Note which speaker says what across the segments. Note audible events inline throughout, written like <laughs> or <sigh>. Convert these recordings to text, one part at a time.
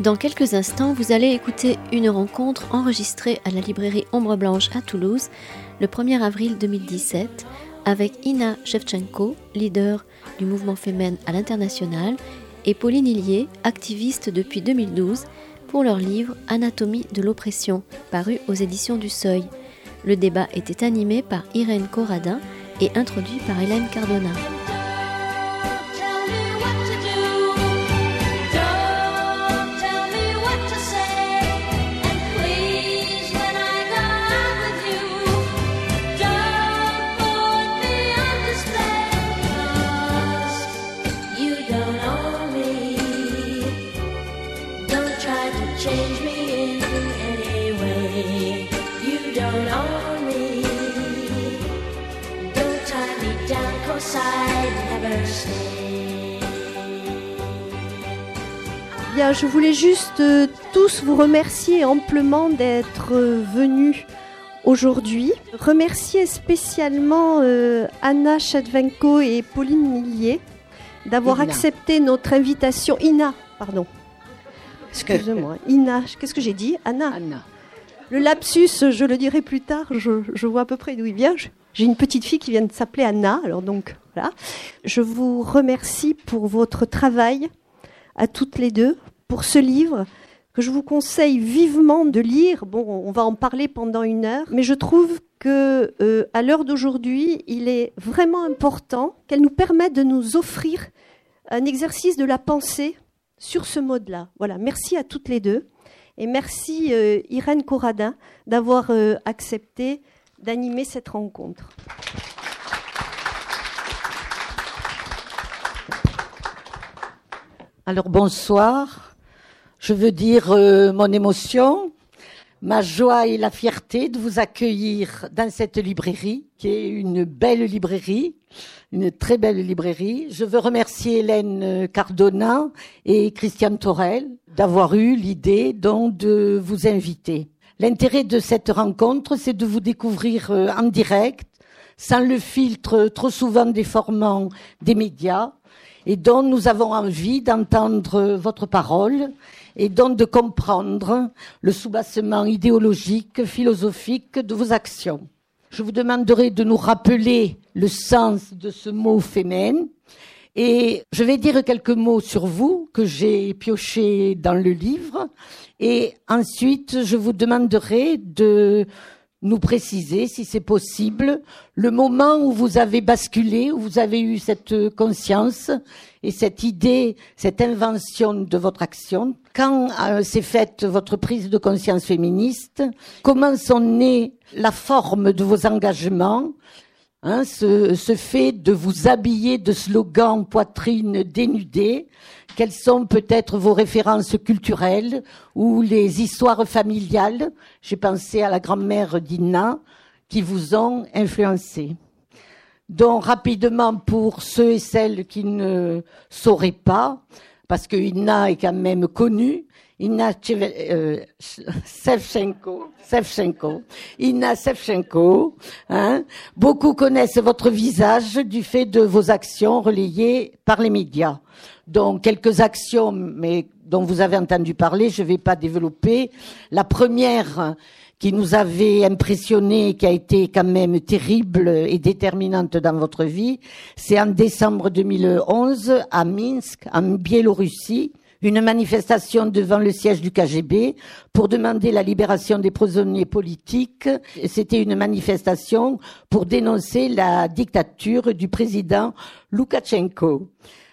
Speaker 1: Dans quelques instants, vous allez écouter une rencontre enregistrée à la librairie Ombre Blanche à Toulouse le 1er avril 2017 avec Ina Shevchenko, leader du mouvement féminin à l'international, et Pauline Hillier, activiste depuis 2012, pour leur livre Anatomie de l'oppression, paru aux éditions du Seuil. Le débat était animé par Irène Corradin et introduit par Hélène Cardona.
Speaker 2: Je voulais juste euh, tous vous remercier amplement d'être euh, venus aujourd'hui. Remercier spécialement euh, Anna Chadvenko et Pauline Millier d'avoir accepté notre invitation. Ina, pardon. Excusez-moi. <laughs> Ina, qu'est-ce que j'ai dit? Anna.
Speaker 3: Anna.
Speaker 2: Le lapsus, je le dirai plus tard, je, je vois à peu près d'où il vient. J'ai une petite fille qui vient de s'appeler Anna, alors donc voilà. Je vous remercie pour votre travail à toutes les deux, pour ce livre que je vous conseille vivement de lire. Bon, on va en parler pendant une heure, mais je trouve que euh, à l'heure d'aujourd'hui, il est vraiment important qu'elle nous permette de nous offrir un exercice de la pensée sur ce mode-là. Voilà, merci à toutes les deux et merci euh, Irène Corradin d'avoir euh, accepté d'animer cette rencontre.
Speaker 3: Alors bonsoir. Je veux dire euh, mon émotion, ma joie et la fierté de vous accueillir dans cette librairie, qui est une belle librairie, une très belle librairie. Je veux remercier Hélène Cardona et Christiane Torel d'avoir eu l'idée donc de vous inviter. L'intérêt de cette rencontre, c'est de vous découvrir euh, en direct, sans le filtre trop souvent déformant des médias, et dont nous avons envie d'entendre votre parole et donc de comprendre le soubassement idéologique, philosophique de vos actions. Je vous demanderai de nous rappeler le sens de ce mot féminin et je vais dire quelques mots sur vous que j'ai pioché dans le livre et ensuite je vous demanderai de nous préciser, si c'est possible, le moment où vous avez basculé, où vous avez eu cette conscience et cette idée, cette invention de votre action. Quand euh, s'est faite votre prise de conscience féministe Comment sont nées la forme de vos engagements hein, ce, ce fait de vous habiller de slogans poitrine dénudée quelles sont peut-être vos références culturelles ou les histoires familiales J'ai pensé à la grand-mère d'Inna qui vous ont influencé. Donc rapidement pour ceux et celles qui ne sauraient pas, parce que Inna est quand même connue, Inna euh, Sevchenko, Inna Sevchenko, hein, beaucoup connaissent votre visage du fait de vos actions relayées par les médias. Donc quelques actions, mais dont vous avez entendu parler, je ne vais pas développer. La première qui nous avait impressionné, qui a été quand même terrible et déterminante dans votre vie, c'est en décembre 2011 à Minsk, en Biélorussie, une manifestation devant le siège du KGB pour demander la libération des prisonniers politiques. C'était une manifestation pour dénoncer la dictature du président Loukachenko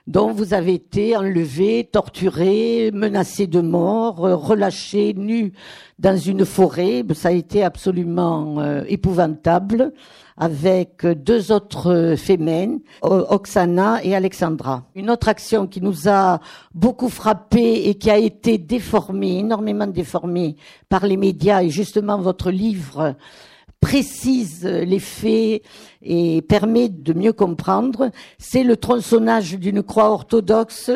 Speaker 3: dont vous avez été enlevé, torturé, menacé de mort, relâché nu dans une forêt. Ça a été absolument euh, épouvantable avec deux autres femmes, Oksana et Alexandra. Une autre action qui nous a beaucoup frappé et qui a été déformée, énormément déformée par les médias et justement votre livre précise les faits et permet de mieux comprendre, c'est le tronçonnage d'une croix orthodoxe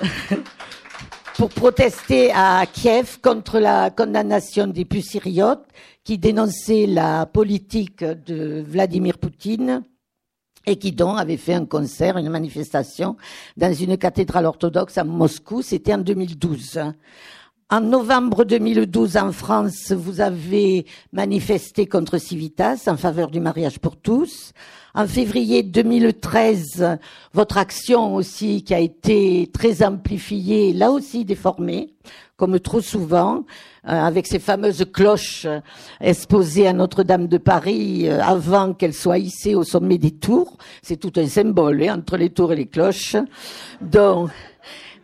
Speaker 3: <laughs> pour protester à Kiev contre la condamnation des pucériotes qui dénonçaient la politique de Vladimir Poutine et qui donc avait fait un concert, une manifestation dans une cathédrale orthodoxe à Moscou. C'était en 2012. En novembre 2012, en France, vous avez manifesté contre Civitas en faveur du mariage pour tous. En février 2013, votre action aussi qui a été très amplifiée, là aussi déformée, comme trop souvent, euh, avec ces fameuses cloches exposées à Notre-Dame de Paris euh, avant qu'elles soient hissées au sommet des tours. C'est tout un symbole hein, entre les tours et les cloches. Donc,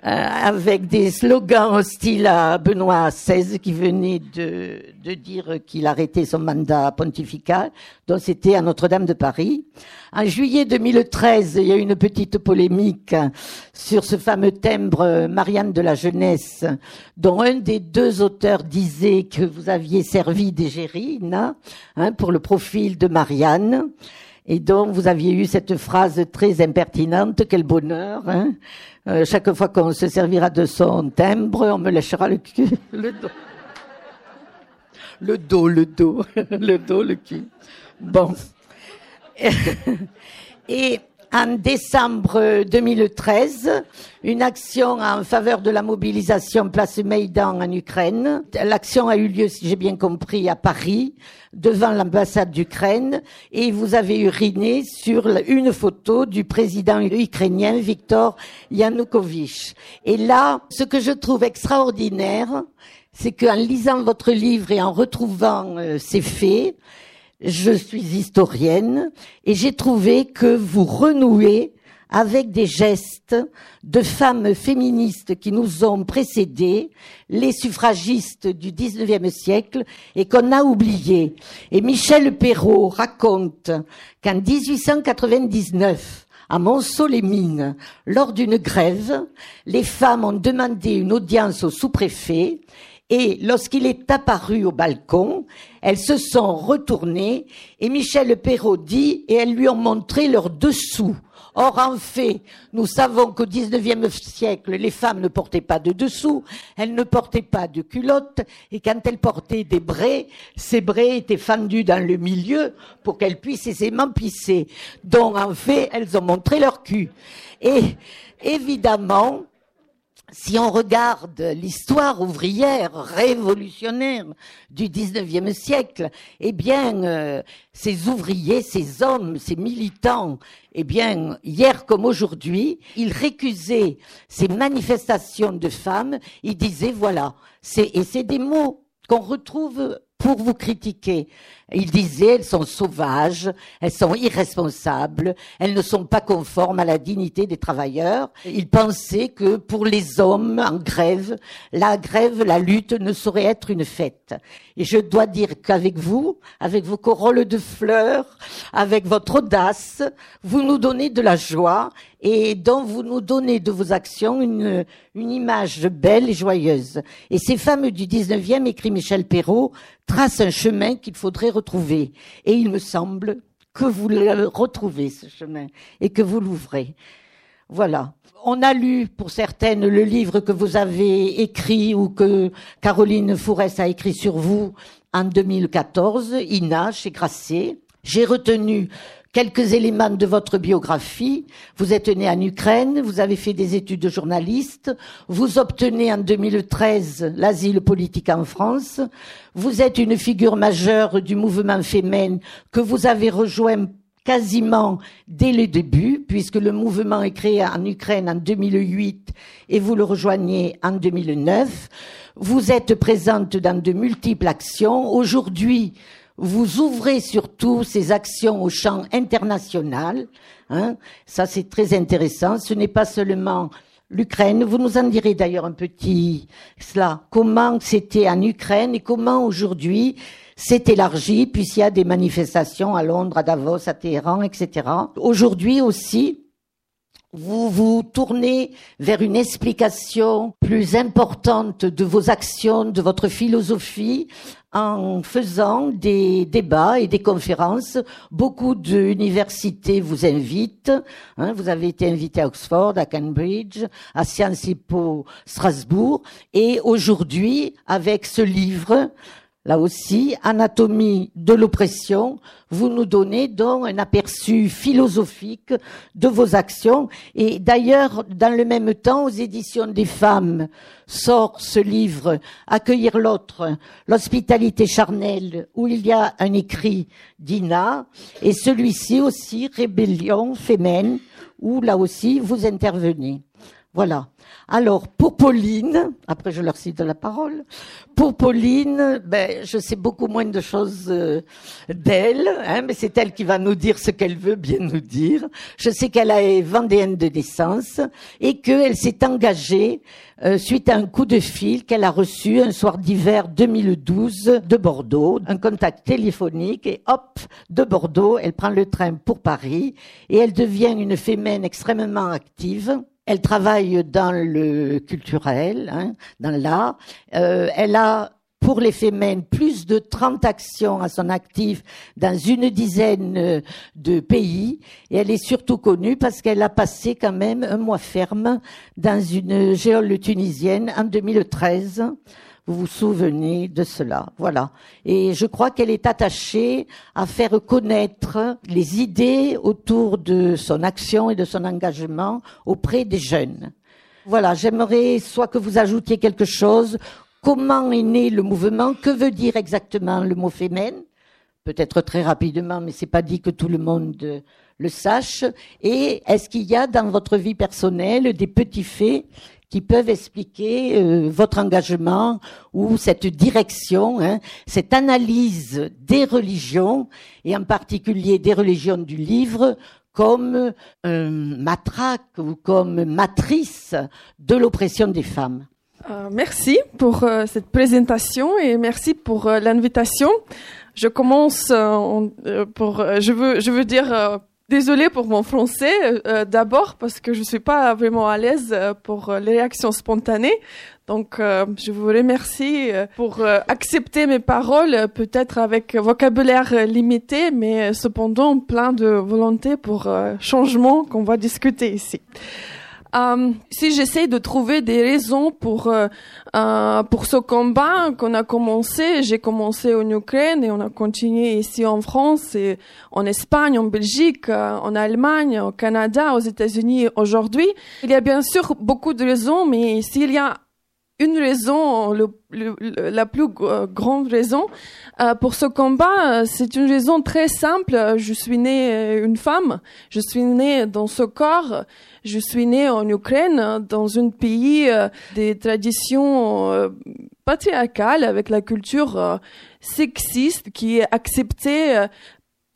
Speaker 3: avec des slogans hostiles à Benoît XVI qui venait de, de dire qu'il arrêtait son mandat pontifical, dont c'était à Notre-Dame de Paris. En juillet 2013, il y a eu une petite polémique sur ce fameux timbre Marianne de la Jeunesse, dont un des deux auteurs disait que vous aviez servi d'égérie, hein, pour le profil de Marianne. Et donc, vous aviez eu cette phrase très impertinente, quel bonheur. Hein euh, chaque fois qu'on se servira de son timbre, on me lâchera le cul, le dos. Le dos, le dos, <laughs> le dos, le cul. Bon. <laughs> Et en décembre 2013, une action en faveur de la mobilisation place Maïdan en Ukraine. L'action a eu lieu, si j'ai bien compris, à Paris, devant l'ambassade d'Ukraine, et vous avez uriné sur une photo du président ukrainien Viktor Yanukovych. Et là, ce que je trouve extraordinaire, c'est qu'en lisant votre livre et en retrouvant euh, ces faits, je suis historienne et j'ai trouvé que vous renouez avec des gestes de femmes féministes qui nous ont précédés, les suffragistes du 19e siècle, et qu'on a oublié. Et Michel Perrault raconte qu'en 1899, à Monceau-les-Mines, lors d'une grève, les femmes ont demandé une audience au sous-préfet et lorsqu'il est apparu au balcon, elles se sont retournées et Michel Perrault dit et elles lui ont montré leur dessous. Or, en fait, nous savons qu'au XIXe siècle, les femmes ne portaient pas de dessous, elles ne portaient pas de culottes, et quand elles portaient des braies, ces braies étaient fendus dans le milieu pour qu'elles puissent aisément pisser. Donc, en fait, elles ont montré leur cul. Et évidemment, si on regarde l'histoire ouvrière révolutionnaire du 19e siècle, eh bien, euh, ces ouvriers, ces hommes, ces militants, eh bien, hier comme aujourd'hui, ils récusaient ces manifestations de femmes, ils disaient, voilà, et c'est des mots qu'on retrouve pour vous critiquer. Il disait, elles sont sauvages, elles sont irresponsables, elles ne sont pas conformes à la dignité des travailleurs. Il pensait que pour les hommes en grève, la grève, la lutte ne saurait être une fête. Et je dois dire qu'avec vous, avec vos corolles de fleurs, avec votre audace, vous nous donnez de la joie et dont vous nous donnez de vos actions une, une image belle et joyeuse. Et ces femmes du 19e, écrit Michel Perrault, tracent un chemin qu'il faudrait retrouver. Et il me semble que vous le retrouvez, ce chemin, et que vous l'ouvrez. Voilà. On a lu, pour certaines, le livre que vous avez écrit ou que Caroline Fourès a écrit sur vous en 2014, Ina, chez Grasset. J'ai retenu Quelques éléments de votre biographie. Vous êtes né en Ukraine, vous avez fait des études de journaliste, vous obtenez en 2013 l'asile politique en France, vous êtes une figure majeure du mouvement féminin que vous avez rejoint quasiment dès le début, puisque le mouvement est créé en Ukraine en 2008 et vous le rejoignez en 2009. Vous êtes présente dans de multiples actions. Aujourd'hui, vous ouvrez surtout ces actions au champ international. Hein. Ça, c'est très intéressant. Ce n'est pas seulement l'Ukraine. Vous nous en direz d'ailleurs un petit cela. Comment c'était en Ukraine et comment aujourd'hui c'est élargi puisqu'il y a des manifestations à Londres, à Davos, à Téhéran, etc. Aujourd'hui aussi, vous vous tournez vers une explication plus importante de vos actions, de votre philosophie, en faisant des débats et des conférences. Beaucoup d'universités vous invitent. Hein, vous avez été invité à Oxford, à Cambridge, à Sciences Po Strasbourg. Et aujourd'hui, avec ce livre, Là aussi, anatomie de l'oppression, vous nous donnez donc un aperçu philosophique de vos actions. Et d'ailleurs, dans le même temps, aux éditions des femmes, sort ce livre Accueillir l'autre, l'hospitalité charnelle, où il y a un écrit d'Ina, et celui-ci aussi, Rébellion féminine, où là aussi vous intervenez. Voilà. Alors, pour Pauline, après je leur cite la parole, pour Pauline, ben, je sais beaucoup moins de choses euh, d'elle, hein, mais c'est elle qui va nous dire ce qu'elle veut bien nous dire. Je sais qu'elle est vendéenne de naissance et qu'elle s'est engagée euh, suite à un coup de fil qu'elle a reçu un soir d'hiver 2012 de Bordeaux, un contact téléphonique et hop, de Bordeaux, elle prend le train pour Paris et elle devient une féminine extrêmement active elle travaille dans le culturel, hein, dans l'art. Euh, elle a pour les femmes plus de 30 actions à son actif dans une dizaine euh, de pays et elle est surtout connue parce qu'elle a passé quand même un mois ferme dans une géole tunisienne en 2013 vous vous souvenez de cela. Voilà. Et je crois qu'elle est attachée à faire connaître les idées autour de son action et de son engagement auprès des jeunes. Voilà, j'aimerais soit que vous ajoutiez quelque chose. Comment est né le mouvement? Que veut dire exactement le mot féminin? Peut-être très rapidement, mais c'est pas dit que tout le monde le sache. Et est-ce qu'il y a dans votre vie personnelle des petits faits qui peuvent expliquer euh, votre engagement ou cette direction, hein, cette analyse des religions, et en particulier des religions du livre, comme un matraque ou comme matrice de l'oppression des femmes.
Speaker 4: Euh, merci pour euh, cette présentation et merci pour l'invitation. Je commence pour, je veux, je veux dire Désolée pour mon français, euh, d'abord parce que je suis pas vraiment à l'aise euh, pour les réactions spontanées. Donc, euh, je vous remercie pour accepter mes paroles, peut-être avec vocabulaire limité, mais cependant plein de volonté pour changement qu'on va discuter ici. Euh, si j'essaie de trouver des raisons pour euh, euh, pour ce combat qu'on a commencé, j'ai commencé en Ukraine et on a continué ici en France et en Espagne, en Belgique, euh, en Allemagne, au Canada, aux États-Unis aujourd'hui. Il y a bien sûr beaucoup de raisons, mais s'il y a une raison, la plus grande raison euh, pour ce combat, c'est une raison très simple. Je suis née une femme, je suis née dans ce corps, je suis née en Ukraine, dans un pays euh, des traditions euh, patriarcales avec la culture sexiste qui est acceptée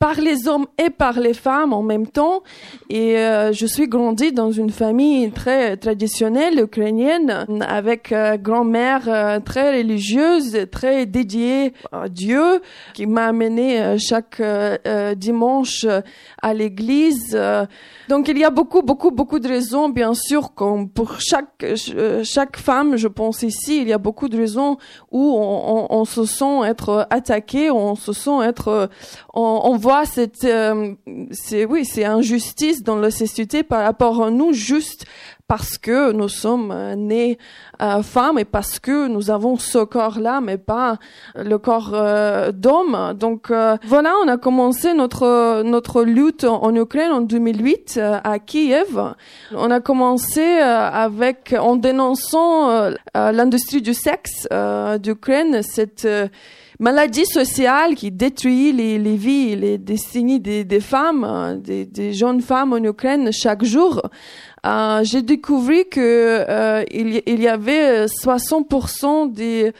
Speaker 4: par les hommes et par les femmes en même temps. Et euh, je suis grandie dans une famille très traditionnelle ukrainienne, avec euh, grand-mère euh, très religieuse, très dédiée à Dieu, qui m'a amenée chaque dimanche à l'église. Donc il y a beaucoup, beaucoup, beaucoup de raisons, bien sûr, comme pour chaque chaque femme, je pense ici, il y a beaucoup de raisons où on, on, on se sent être attaqué, on se sent être, on, on voit cette, euh, c'est oui, c'est injustice dans la société par rapport à nous, juste parce que nous sommes euh, nés euh, femmes et parce que nous avons ce corps-là, mais pas le corps euh, d'homme. Donc voilà, on a commencé notre notre lutte en Ukraine en 2008 à Kiev. On a commencé avec en dénonçant l'industrie du sexe d'Ukraine, cette maladie sociale qui détruit les, les vies, les destinées des, des femmes, euh, des, des, jeunes femmes en Ukraine chaque jour. Euh, j'ai découvert que euh, il, y avait 60% des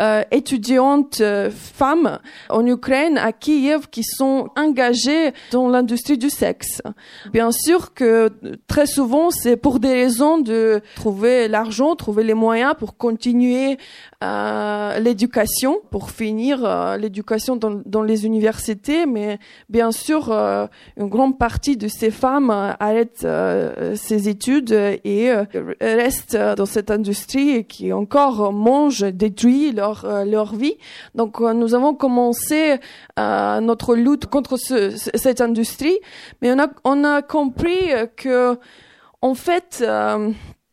Speaker 4: euh, étudiantes euh, femmes en Ukraine à Kiev qui sont engagées dans l'industrie du sexe. Bien sûr que très souvent c'est pour des raisons de trouver l'argent, trouver les moyens pour continuer euh, l'éducation, pour finir l'éducation dans, dans, les universités, mais bien sûr, une grande partie de ces femmes arrêtent ces études et restent dans cette industrie qui encore mange, détruit leur leur vie. Donc, nous avons commencé notre lutte contre ce, cette industrie, mais on a on a compris que en fait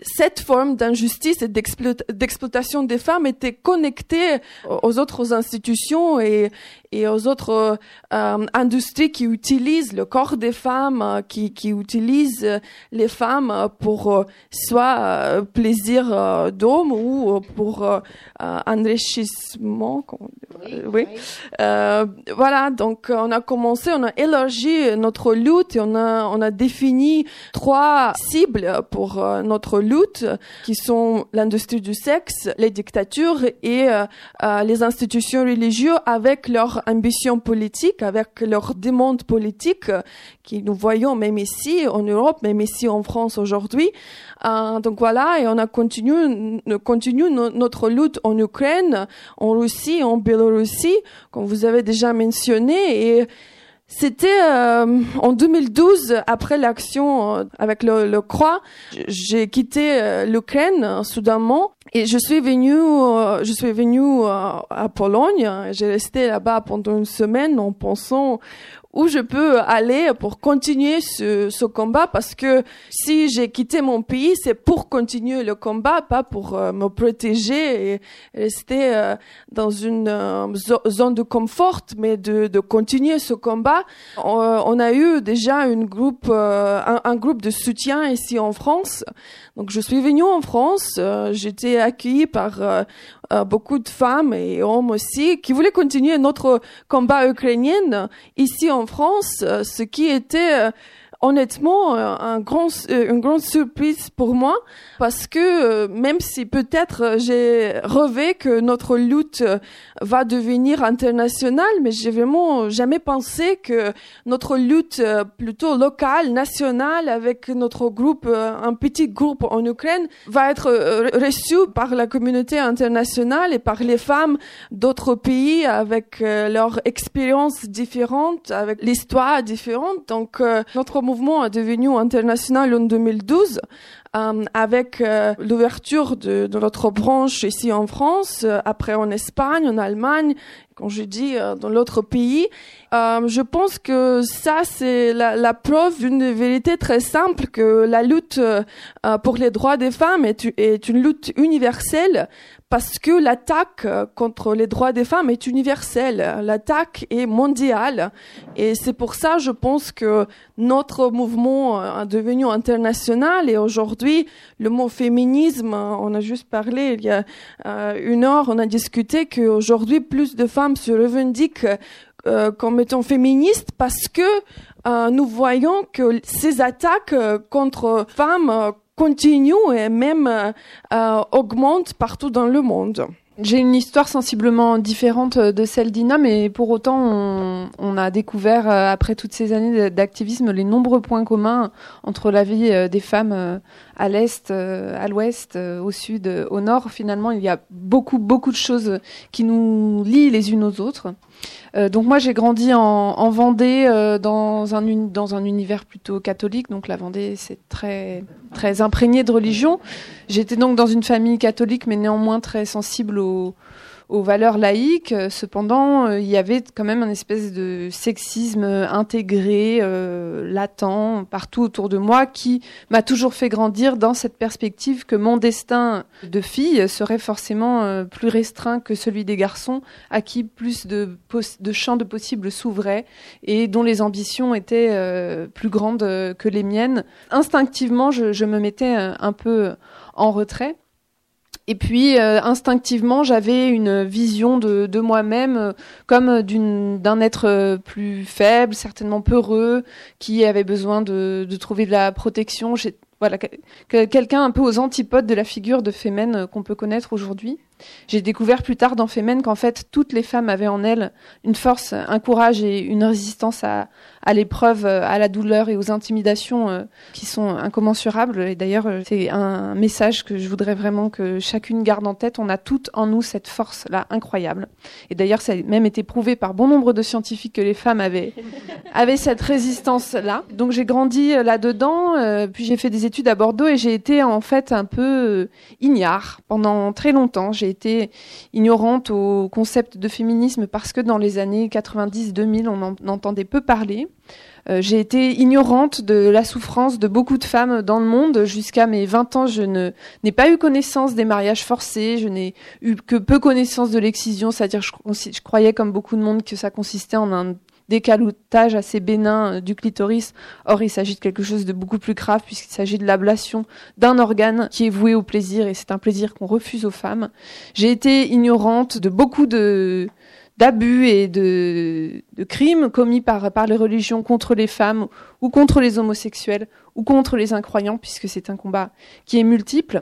Speaker 4: cette forme d'injustice et d'exploitation des femmes était connectée aux autres institutions et, et aux autres euh, industries qui utilisent le corps des femmes, euh, qui, qui utilisent les femmes pour euh, soit plaisir d'homme ou pour enrichissement. Oui. voilà, donc on a commencé, on a élargi notre lutte et on a, on a défini trois cibles pour notre lutte, qui sont l'industrie du sexe, les dictatures et les institutions religieuses avec leur ambition politique, avec leurs demandes politiques que nous voyons même ici en Europe, même ici en France aujourd'hui. Euh, donc voilà, et on a continué, continue notre lutte en Ukraine, en Russie, en Biélorussie, comme vous avez déjà mentionné, c'était euh, en 2012, après l'action euh, avec le, le Croix, j'ai quitté euh, l'Ukraine soudainement et je suis venue, je suis venue à Pologne. J'ai resté là-bas pendant une semaine en pensant où je peux aller pour continuer ce, ce combat parce que si j'ai quitté mon pays, c'est pour continuer le combat, pas pour euh, me protéger et rester euh, dans une euh, zone de confort, mais de, de continuer ce combat. On, a eu déjà une groupe, un, un, groupe de soutien ici en France. Donc je suis venue en France, j'étais accueillie par euh, beaucoup de femmes et hommes aussi qui voulaient continuer notre combat ukrainien ici en France, euh, ce qui était euh, honnêtement euh, un grand, euh, une grande surprise pour moi parce que euh, même si peut-être j'ai rêvé que notre lutte va devenir internationale, mais j'ai vraiment jamais pensé que notre lutte plutôt locale, nationale, avec notre groupe, un petit groupe en Ukraine, va être reçue par la communauté internationale et par les femmes d'autres pays avec leur expérience différente, avec l'histoire différente. Donc notre mouvement est devenu international en 2012 euh, avec euh, l'ouverture de, notre branche ici en France, euh, après en Espagne, en Allemagne, quand je dis dans l'autre pays. Je pense que ça, c'est la, la, preuve d'une vérité très simple, que la lutte pour les droits des femmes est, est une lutte universelle parce que l'attaque euh, contre les droits des femmes est universelle, l'attaque est mondiale, et c'est pour ça, je pense que notre mouvement est devenu international, et aujourd'hui, le mot féminisme, on a juste parlé il y a euh, une heure, on a discuté qu'aujourd'hui, plus de femmes se revendiquent euh, comme étant féministes parce que nous voyons que ces attaques contre femmes continue et même euh, euh, augmente partout dans le monde.
Speaker 5: J'ai une histoire sensiblement différente de celle d'Ina, mais pour autant, on, a découvert, euh, après toutes ces années d'activisme, les nombreux points communs entre la vie des femmes à l'est, à l'ouest, au sud, au nord. Finalement, il y a beaucoup, beaucoup de choses qui nous lient les unes aux autres. Euh, donc moi j'ai grandi en, en Vendée euh, dans un dans un univers plutôt catholique. Donc la Vendée c'est très très imprégné de religion. J'étais donc dans une famille catholique mais néanmoins très sensible aux aux valeurs laïques. Cependant, euh, il y avait quand même un espèce de sexisme intégré, euh, latent, partout autour de moi, qui m'a toujours fait grandir dans cette perspective que mon destin de fille serait forcément euh, plus restreint que celui des garçons, à qui plus de, champs de possibles s'ouvraient et dont les ambitions étaient euh, plus grandes que les miennes. Instinctivement, je me mettais un peu en retrait. Et puis euh, instinctivement, j'avais une vision de, de moi-même euh, comme d'un être euh, plus faible, certainement peureux, qui avait besoin de, de trouver de la protection. Voilà, quelqu'un un peu aux antipodes de la figure de Femen qu'on peut connaître aujourd'hui. J'ai découvert plus tard dans Femen qu'en fait toutes les femmes avaient en elles une force, un courage et une résistance à, à l'épreuve, à la douleur et aux intimidations euh, qui sont incommensurables. Et d'ailleurs, euh, c'est un message que je voudrais vraiment que chacune garde en tête. On a toutes en nous cette force-là incroyable. Et d'ailleurs, ça a même été prouvé par bon nombre de scientifiques que les femmes avaient, <laughs> avaient cette résistance-là. Donc j'ai grandi euh, là-dedans, puis j'ai fait des études à Bordeaux et j'ai été en fait un peu ignare pendant très longtemps. J'ai j'ai été ignorante au concept de féminisme parce que dans les années 90-2000, on en entendait peu parler. Euh, j'ai été ignorante de la souffrance de beaucoup de femmes dans le monde. Jusqu'à mes 20 ans, je n'ai pas eu connaissance des mariages forcés, je n'ai eu que peu connaissance de l'excision, c'est-à-dire je, je croyais comme beaucoup de monde que ça consistait en un décalotage assez bénin euh, du clitoris. Or, il s'agit de quelque chose de beaucoup plus grave puisqu'il s'agit de l'ablation d'un organe qui est voué au plaisir et c'est un plaisir qu'on refuse aux femmes. J'ai été ignorante de beaucoup de d'abus et de, de, crimes commis par, par les religions contre les femmes ou contre les homosexuels ou contre les incroyants, puisque c'est un combat qui est multiple.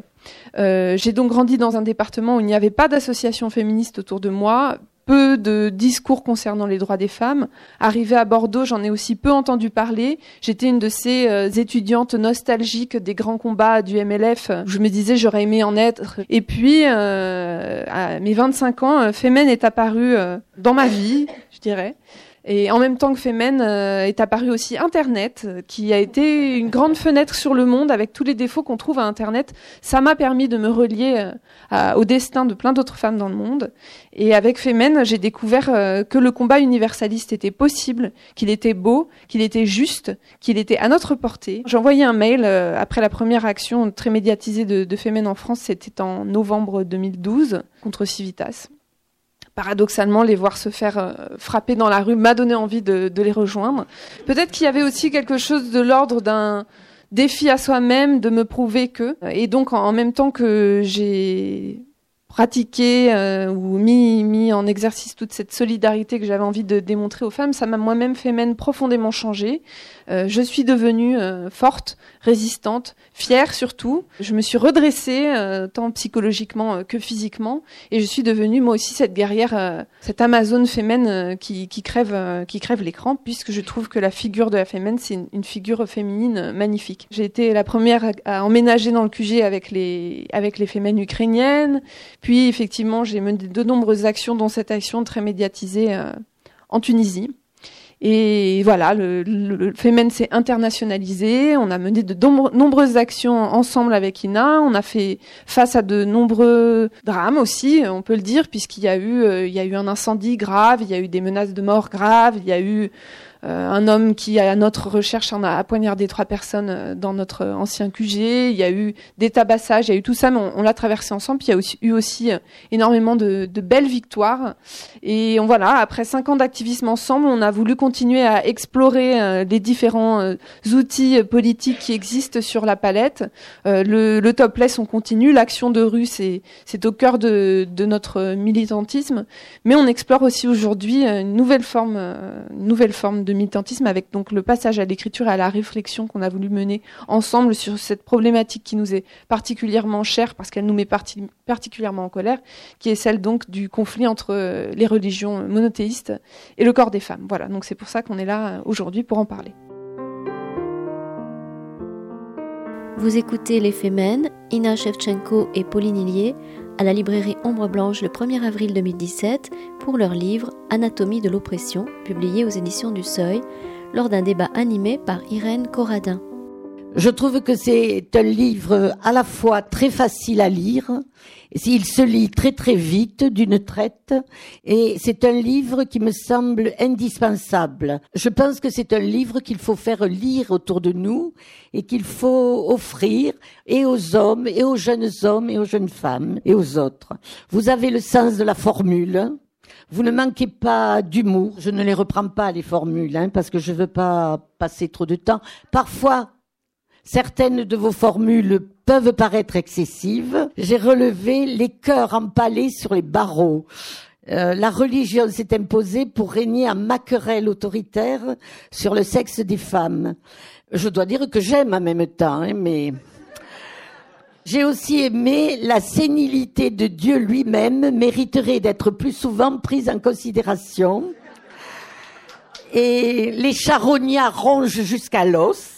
Speaker 5: Euh, j'ai donc grandi dans un département où il n'y avait pas d'association féministe autour de moi, peu de discours concernant les droits des femmes. Arrivée à Bordeaux, j'en ai aussi peu entendu parler. J'étais une de ces euh, étudiantes nostalgiques des grands combats du MLF. je me disais j'aurais aimé en être. Et puis, euh, à mes 25 ans, euh, Femen est apparu dans ma vie, je dirais. Et en même temps que Femen euh, est apparu aussi Internet, euh, qui a été une grande fenêtre sur le monde avec tous les défauts qu'on trouve à Internet. Ça m'a permis de me relier euh, au destin de plein d'autres femmes dans le monde. Et avec Femen, j'ai découvert que le combat universaliste était possible, qu'il était beau, qu'il était juste, qu'il était à notre portée. J'ai envoyé un mail après la première action très médiatisée de, de Femen en France, c'était en novembre 2012, contre Civitas paradoxalement, les voir se faire euh, frapper dans la rue m'a donné envie de, les rejoindre. Peut-être qu'il y avait aussi quelque chose de l'ordre d'un défi à soi-même de me prouver que. Et donc, en, même temps que j'ai pratiqué euh, ou mis, mis en exercice toute cette solidarité que j'avais envie de démontrer aux femmes, ça m'a moi-même fait même profondément changer. Euh, je suis devenue euh, forte, résistante, fière surtout. Je me suis redressée euh, tant psychologiquement que physiquement, et je suis devenue moi aussi cette guerrière, cette Amazone fémène qui, qui crève, qui crève l'écran, puisque je trouve que la figure de la fémène c'est une, figure féminine magnifique. J'ai été la première à, emménager dans le QG avec les avec les fémènes ukrainiennes, puis effectivement j'ai mené de nombreuses actions, dont cette action très médiatisée en Tunisie. Et voilà, le, le, Femen s'est internationalisé. On a mené de nombreuses actions ensemble avec Ina. On a fait face à de nombreux drames aussi, on peut le dire, puisqu'il y a eu, euh, un incendie grave, il y a eu des menaces de mort graves, il y a eu un homme qui, à notre recherche, en a poignardé trois personnes euh, dans notre ancien QG. Il y a eu des tabassages, il y a eu tout ça, mais on, l'a traversé ensemble. Puis il y a eu aussi euh, énormément de, belles victoires. Et on, voilà, après cinq ans d'activisme ensemble, on a voulu continuer à explorer les différents outils politiques qui existent sur la palette. le, le topless, on continue. L'action de rue, c'est, au cœur de, de notre militantisme. Mais on explore aussi aujourd'hui une nouvelle forme, une nouvelle forme de militantisme avec donc le passage à l'écriture et à la réflexion qu'on a voulu mener ensemble sur cette problématique qui nous est particulièrement chère parce qu'elle nous met particulièrement en colère, qui est celle donc du conflit entre euh, les religions monothéistes et le corps des femmes. Voilà, donc c'est pour ça qu'on est là euh, aujourd'hui pour en parler.
Speaker 1: Vous écoutez Les Femmes, Ina Shevchenko et Pauline Illier à la librairie Ombre Blanche le 1er avril 2017 pour leur livre Anatomie de l'oppression, publié aux éditions du Seuil, lors d'un débat animé par Irène Corradin.
Speaker 3: Je trouve que c'est un livre à la fois très facile à lire, il se lit très très vite d'une traite et c'est un livre qui me semble indispensable. Je pense que c'est un livre qu'il faut faire lire autour de nous et qu'il faut offrir et aux hommes et aux jeunes hommes et aux jeunes femmes et aux autres. Vous avez le sens de la formule. Vous ne manquez pas d'humour. Je ne les reprends pas les formules hein, parce que je veux pas passer trop de temps. Parfois, Certaines de vos formules peuvent paraître excessives. J'ai relevé les cœurs empalés sur les barreaux. Euh, la religion s'est imposée pour régner un maquerelle autoritaire sur le sexe des femmes. Je dois dire que j'aime en même temps, hein, mais j'ai aussi aimé la sénilité de Dieu lui-même mériterait d'être plus souvent prise en considération. Et les charognards rongent jusqu'à l'os.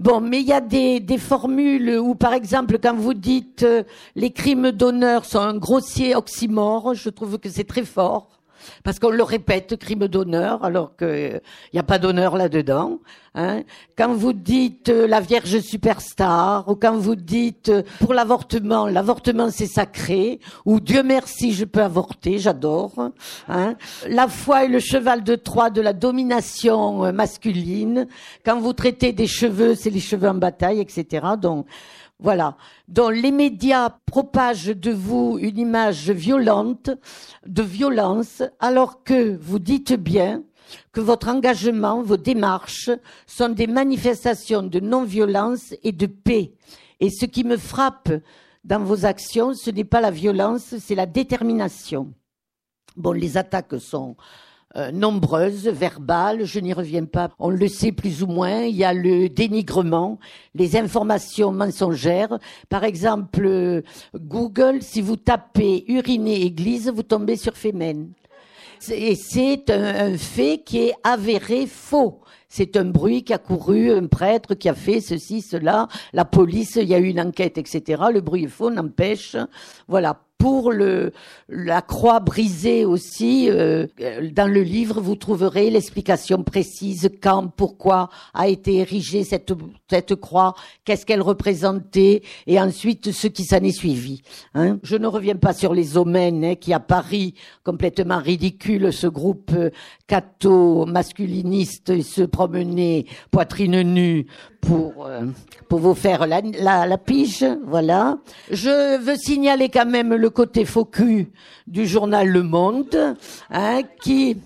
Speaker 3: Bon, mais il y a des, formules où, par exemple, quand vous dites euh, les crimes d'honneur sont un grossier oxymore, je trouve que c'est très fort. Parce qu'on le répète, crime d'honneur, alors qu'il n'y a pas d'honneur là-dedans. Hein. Quand vous dites euh, la Vierge superstar, ou quand vous dites euh, pour l'avortement, l'avortement c'est sacré, ou Dieu merci je peux avorter, j'adore. Hein. La foi est le cheval de Troie de la domination euh, masculine. Quand vous traitez des cheveux, c'est les cheveux en bataille, etc. Donc voilà. dont les médias propagent de vous une image violente, de violence, alors que vous dites bien que votre engagement, vos démarches sont des manifestations de non-violence et de paix. Et ce qui me frappe dans vos actions, ce n'est pas la violence, c'est la détermination. Bon, les attaques sont euh, nombreuses, verbales, je n'y reviens pas, on le sait plus ou moins, il y a le dénigrement, les informations mensongères. Par exemple, euh, Google, si vous tapez uriner église, vous tombez sur Femen. Et c'est un, un fait qui est avéré faux. C'est un bruit qui a couru, un prêtre qui a fait ceci, cela, la police, il y a eu une enquête, etc. Le bruit est faux, n'empêche. Voilà pour la croix brisée aussi, euh, dans le livre, vous trouverez l'explication précise quand, pourquoi a été érigée cette, croix, qu'est-ce qu'elle représentait, et ensuite ce qui s'en est suivi. Hein. Je ne reviens pas sur les omens hein, qui à Paris, complètement ridicule, ce groupe euh, catho-masculiniste se promenait poitrine nue pour euh, pour vous faire la, la, la, pige, voilà. Je veux signaler quand même le côté faux du journal Le Monde, hein, qui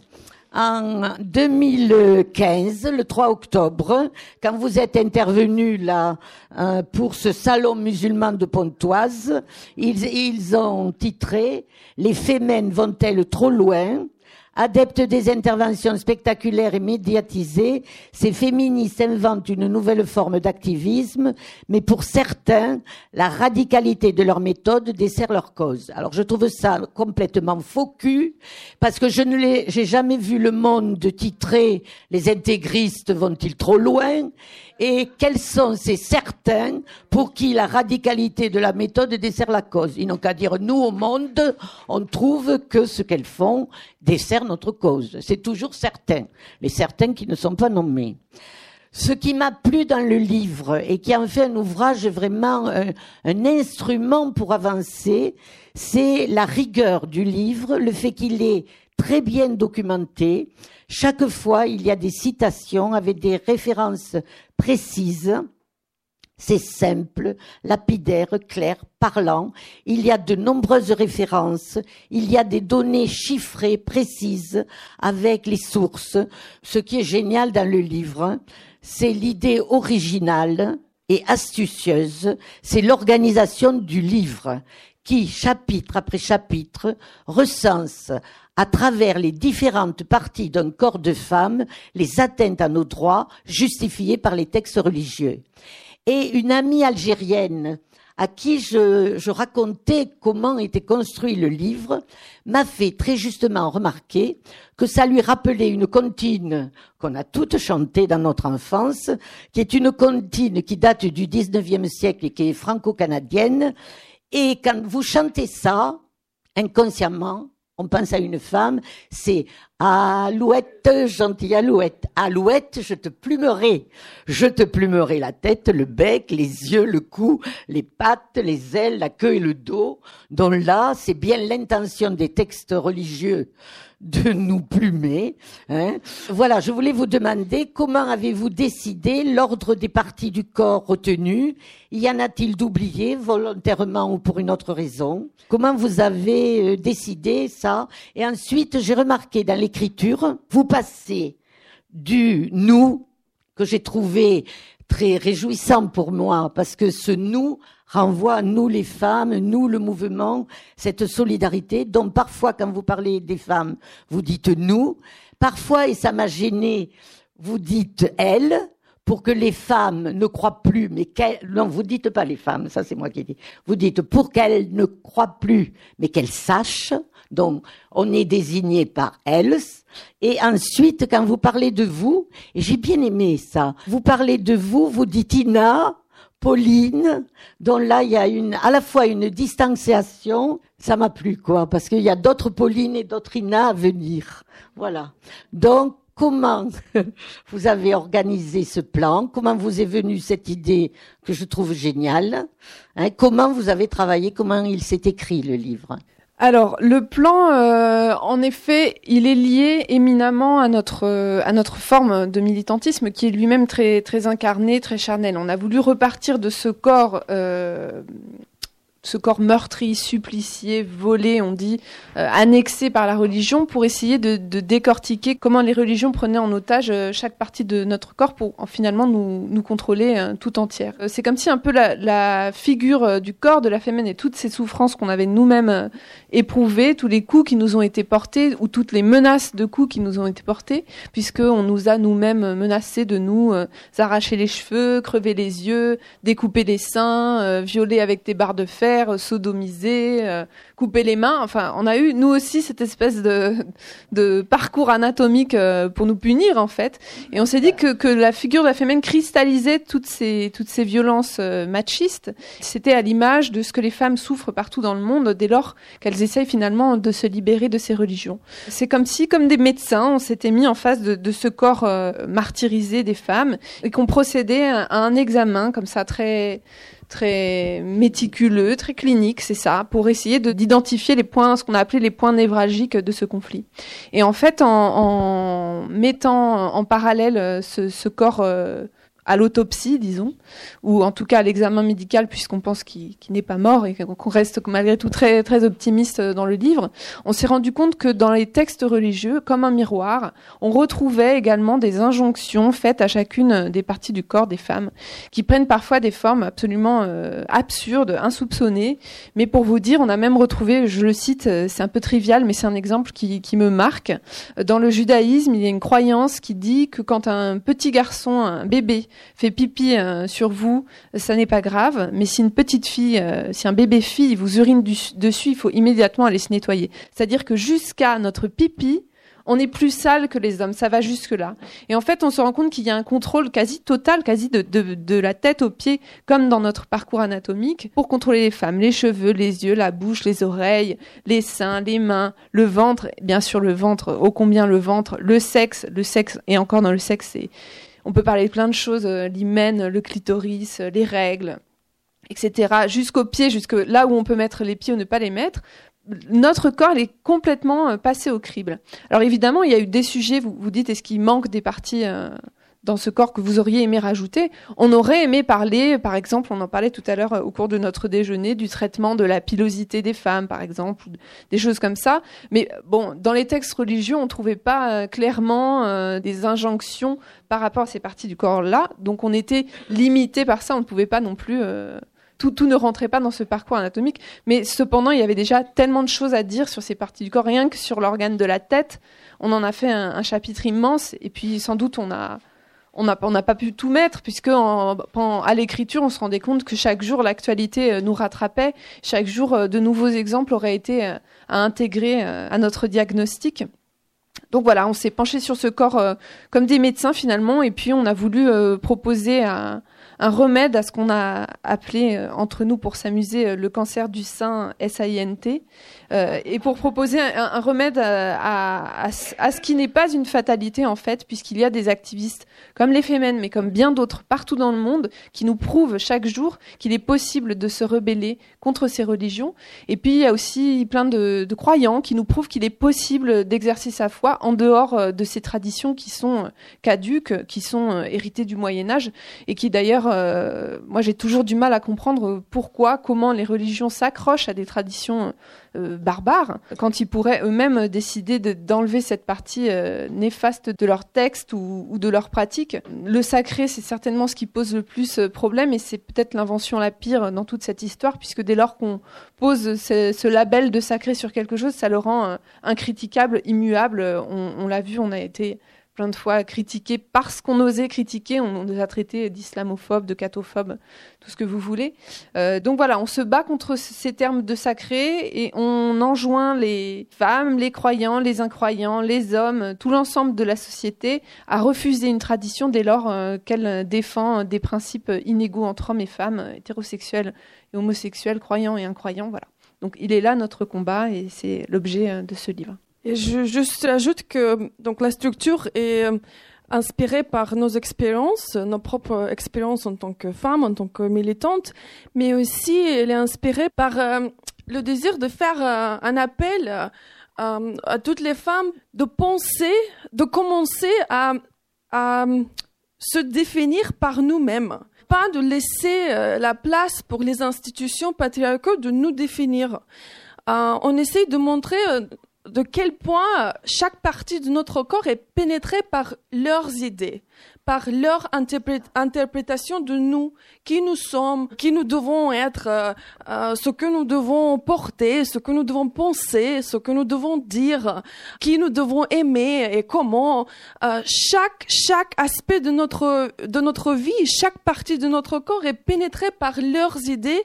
Speaker 3: en 2015, le 3 octobre, quand vous êtes intervenu là euh, pour ce salon musulman de Pontoise, ils, ils ont titré Les fémènes vont-elles trop loin? Adeptes des interventions spectaculaires et médiatisées, ces féministes inventent une nouvelle forme d'activisme, mais pour certains, la radicalité de leur méthode dessert leur cause. Alors je trouve ça complètement faux cul, parce que je ne j'ai jamais vu le monde titrer les intégristes vont-ils trop loin? Et quels sont ces certains pour qui la radicalité de la méthode dessert la cause. Ils n'ont qu'à dire, nous, au monde, on trouve que ce qu'elles font dessert notre cause. C'est toujours certains, les certains qui ne sont pas nommés. Ce qui m'a plu dans le livre et qui en fait un ouvrage vraiment un, un instrument pour avancer, c'est la rigueur du livre, le fait qu'il est très bien documenté. Chaque fois, il y a des citations avec des références précises. C'est simple, lapidaire, clair, parlant. Il y a de nombreuses références. Il y a des données chiffrées, précises, avec les sources. Ce qui est génial dans le livre, c'est l'idée originale et astucieuse. C'est l'organisation du livre qui, chapitre après chapitre, recense à travers les différentes parties d'un corps de femme les atteintes à nos droits justifiées par les textes religieux. Et une amie algérienne à qui je, je, racontais comment était construit le livre, m'a fait très justement remarquer que ça lui rappelait une comptine qu'on a toutes chantée dans notre enfance, qui est une comptine qui date du 19e siècle et qui est franco-canadienne. Et quand vous chantez ça, inconsciemment, on pense à une femme, c'est Alouette, gentille Alouette, Alouette, je te plumerai, je te plumerai la tête, le bec, les yeux, le cou, les pattes, les ailes, la queue et le dos. Donc là, c'est bien l'intention des textes religieux de nous plumer. Hein. Voilà, je voulais vous demander comment avez-vous décidé l'ordre des parties du corps retenues Y en a-t-il d'oublié volontairement ou pour une autre raison? Comment vous avez euh, décidé ça? Et ensuite, j'ai remarqué dans l'écriture, vous passez du nous que j'ai trouvé très réjouissant pour moi parce que ce nous renvoie à nous les femmes, nous le mouvement, cette solidarité dont parfois quand vous parlez des femmes, vous dites nous, parfois, et ça m'a gêné, vous dites elles, pour que les femmes ne croient plus, mais qu'elles, non, vous dites pas les femmes, ça c'est moi qui dis, vous dites pour qu'elles ne croient plus, mais qu'elles sachent, donc on est désigné par elles, et ensuite quand vous parlez de vous, j'ai bien aimé ça, vous parlez de vous, vous dites Ina, Pauline, dont là il y a une, à la fois une distanciation, ça m'a plu quoi, parce qu'il y a d'autres Pauline et d'autres Ina à venir. Voilà. Donc comment <laughs> vous avez organisé ce plan, comment vous est venue cette idée que je trouve géniale, hein, comment vous avez travaillé, comment il s'est écrit le livre?
Speaker 5: Alors le plan, euh, en effet, il est lié éminemment à notre euh, à notre forme de militantisme qui est lui-même très très incarné, très charnel. On a voulu repartir de ce corps euh, ce corps meurtri, supplicié, volé, on dit, euh, annexé par la religion, pour essayer de, décortiquer comment les religions prenaient en otage euh, chaque partie de notre corps pour finalement nous, contrôler euh, tout entière. c'est comme si un peu la, figure du corps de la féminine et toutes ces souffrances qu'on avait nous-mêmes éprouvées, tous les coups qui nous ont été portés ou toutes les menaces de coups qui nous ont été portés, puisque on nous a nous-mêmes menacés de nous arracher les cheveux, crever les yeux, découper les seins, violer avec des barres de fer sodomiser, euh, couper les mains. Enfin, on a eu nous aussi cette espèce de, parcours anatomique euh, pour nous punir en fait. Et on s'est dit que, la figure de la féminine cristallisait toutes ces violences euh, machistes. C'était à l'image de ce que les femmes souffrent partout dans le monde dès lors qu'elles essayent finalement de se libérer de ces religions. C'est comme si, comme des médecins, on s'était mis en face de, de ce corps martyrisé des femmes et qu'on procédait à un examen comme ça très très méticuleux, très clinique, c'est ça, pour essayer d'identifier les points, ce qu'on a appelé les points névralgiques de ce conflit. Et en fait, en, mettant en parallèle euh, ce, ce corps euh, à l'autopsie, disons, ou en tout cas à l'examen médical, puisqu'on pense qu'il n'est pas mort et qu'on reste malgré tout très, très optimiste dans le livre, on s'est rendu compte que dans les textes religieux, comme un miroir, on retrouvait également des injonctions faites à chacune des parties du corps des femmes, qui prennent parfois des formes absolument euh, absurdes, insoupçonnées. Mais pour vous dire, on a même retrouvé, je le cite, euh, c'est un peu trivial, mais c'est un exemple qui me marque. Dans le judaïsme, il y a une croyance qui dit que quand un petit garçon, un bébé, fait pipi euh, sur vous, ça n'est pas grave. Mais si une petite fille, euh, si un bébé fille vous urine dessus, il faut immédiatement aller se nettoyer. C'est-à-dire que jusqu'à notre pipi, on est plus sale que les hommes, ça va jusque là. Et en fait, on se rend compte qu'il y a un contrôle quasi total, quasi de, de, de, la tête aux pieds, comme dans notre parcours anatomique, pour contrôler les femmes, les cheveux, les yeux, la bouche, les oreilles, les seins, les mains, le ventre, bien sûr le ventre, ô combien le ventre, le sexe, le sexe, et encore dans le sexe, c'est on peut parler de plein de choses, euh, l'hymen, le clitoris, euh, les règles, etc. Jusqu'aux pieds, jusque là où on peut mettre les pieds ou ne pas les mettre. Notre corps est complètement euh, passé au crible. Alors évidemment, il y a eu des sujets, vous, vous dites, est-ce qu'il manque des parties dans ce corps que vous auriez aimé rajouter. On aurait aimé parler, par exemple, on en parlait tout à l'heure euh, au cours de notre déjeuner, du traitement de la pilosité des femmes, par exemple, des choses comme ça. Mais euh, bon, dans les textes religieux, on trouvait pas euh, clairement des injonctions par rapport à ces parties du corps-là. Donc on était limité par ça, on ne pouvait pas non plus... tout, tout, ne rentrait pas dans ce parcours anatomique, mais cependant, il y avait déjà tellement de choses à dire sur ces parties du corps, rien que sur l'organe de la tête. On en a fait un chapitre immense, et puis sans doute on a, on n'a pas pu tout mettre puisque à l'écriture on se rendait compte que chaque jour l'actualité euh, nous rattrapait, chaque jour euh, de nouveaux exemples auraient été euh, à intégrer à notre diagnostic. Donc voilà, on s'est penché sur ce corps comme des médecins finalement et puis on a voulu proposer un, un remède à ce qu'on a appelé euh, entre nous pour s'amuser euh, le cancer du sein SAINT euh, et pour proposer un, remède à, ce qui n'est pas une fatalité en fait puisqu'il y a des activistes comme les Femen mais comme bien d'autres partout dans le monde qui nous prouvent chaque jour qu'il est possible de se rebeller contre ces religions. Et puis il y a aussi plein de, de croyants qui nous prouvent qu'il est possible d'exercer sa foi en dehors de ces traditions qui sont caduques, qui sont héritées du Moyen Âge et qui d'ailleurs euh, moi j'ai toujours du mal à comprendre pourquoi, comment les religions s'accrochent à des traditions euh, barbares, quand ils pourraient eux-mêmes décider d'enlever cette partie euh, néfaste de leur texte ou, de leur pratique. Le sacré, c'est certainement ce qui pose le plus problème et c'est peut-être l'invention la pire dans toute cette histoire, puisque dès lors qu'on pose ce, label de sacré sur quelque chose, ça le rend incritiquable, immuable. On, on l'a vu, on a été plein de fois critiqués parce qu'on osait critiquer. On, nous a traités d'islamophobes, de catophobes, tout ce que vous voulez. Euh, donc voilà, on se bat contre ces termes de sacré et on enjoint les femmes, les croyants, les incroyants, les hommes, tout l'ensemble de la société à refuser une tradition dès lors euh, qu'elle défend des principes inégaux entre hommes et femmes, hétérosexuels et homosexuels, croyants et incroyants. Voilà. Donc il est là notre combat et c'est l'objet euh, de ce livre.
Speaker 4: Et je juste ajoute que donc la structure est euh, inspirée par nos expériences, nos propres expériences en tant que femmes, en tant que militantes, mais aussi elle est inspirée par euh, le désir de faire un appel à toutes les femmes de penser, de commencer à, à se définir par nous-mêmes pas de laisser euh, la place pour les institutions patriarcales de nous définir. Euh, on essaye de montrer euh, de quel point chaque partie de notre corps est pénétrée par leurs idées, par leur interprétation de nous, qui nous sommes, qui nous devons être, euh, euh, ce que nous devons porter, ce que nous devons penser, ce que nous devons dire, qui nous devons aimer et comment. Euh, chaque chaque aspect de notre de notre vie, chaque partie de notre corps est pénétrée par leurs idées,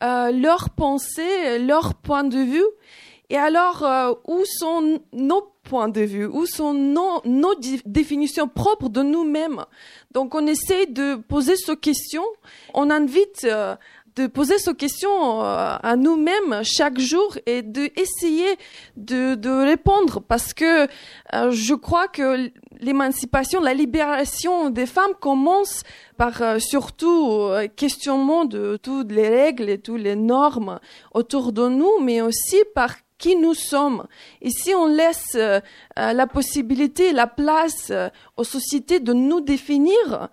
Speaker 4: leurs pensées, leurs points de vue. Et alors, où sont nos point de vue, où sont nos, nos définitions propres de nous-mêmes? Donc on essaie de poser ces questions, on invite euh, de poser ces questions euh, à nous-mêmes chaque jour et d'essayer de, de, répondre parce que euh, je crois que l'émancipation, la libération des femmes commence par surtout questionnement de toutes les règles et toutes les normes autour de nous, mais aussi par qui nous sommes. Et si on laisse euh, euh, la possibilité, la place euh, aux sociétés de nous définir,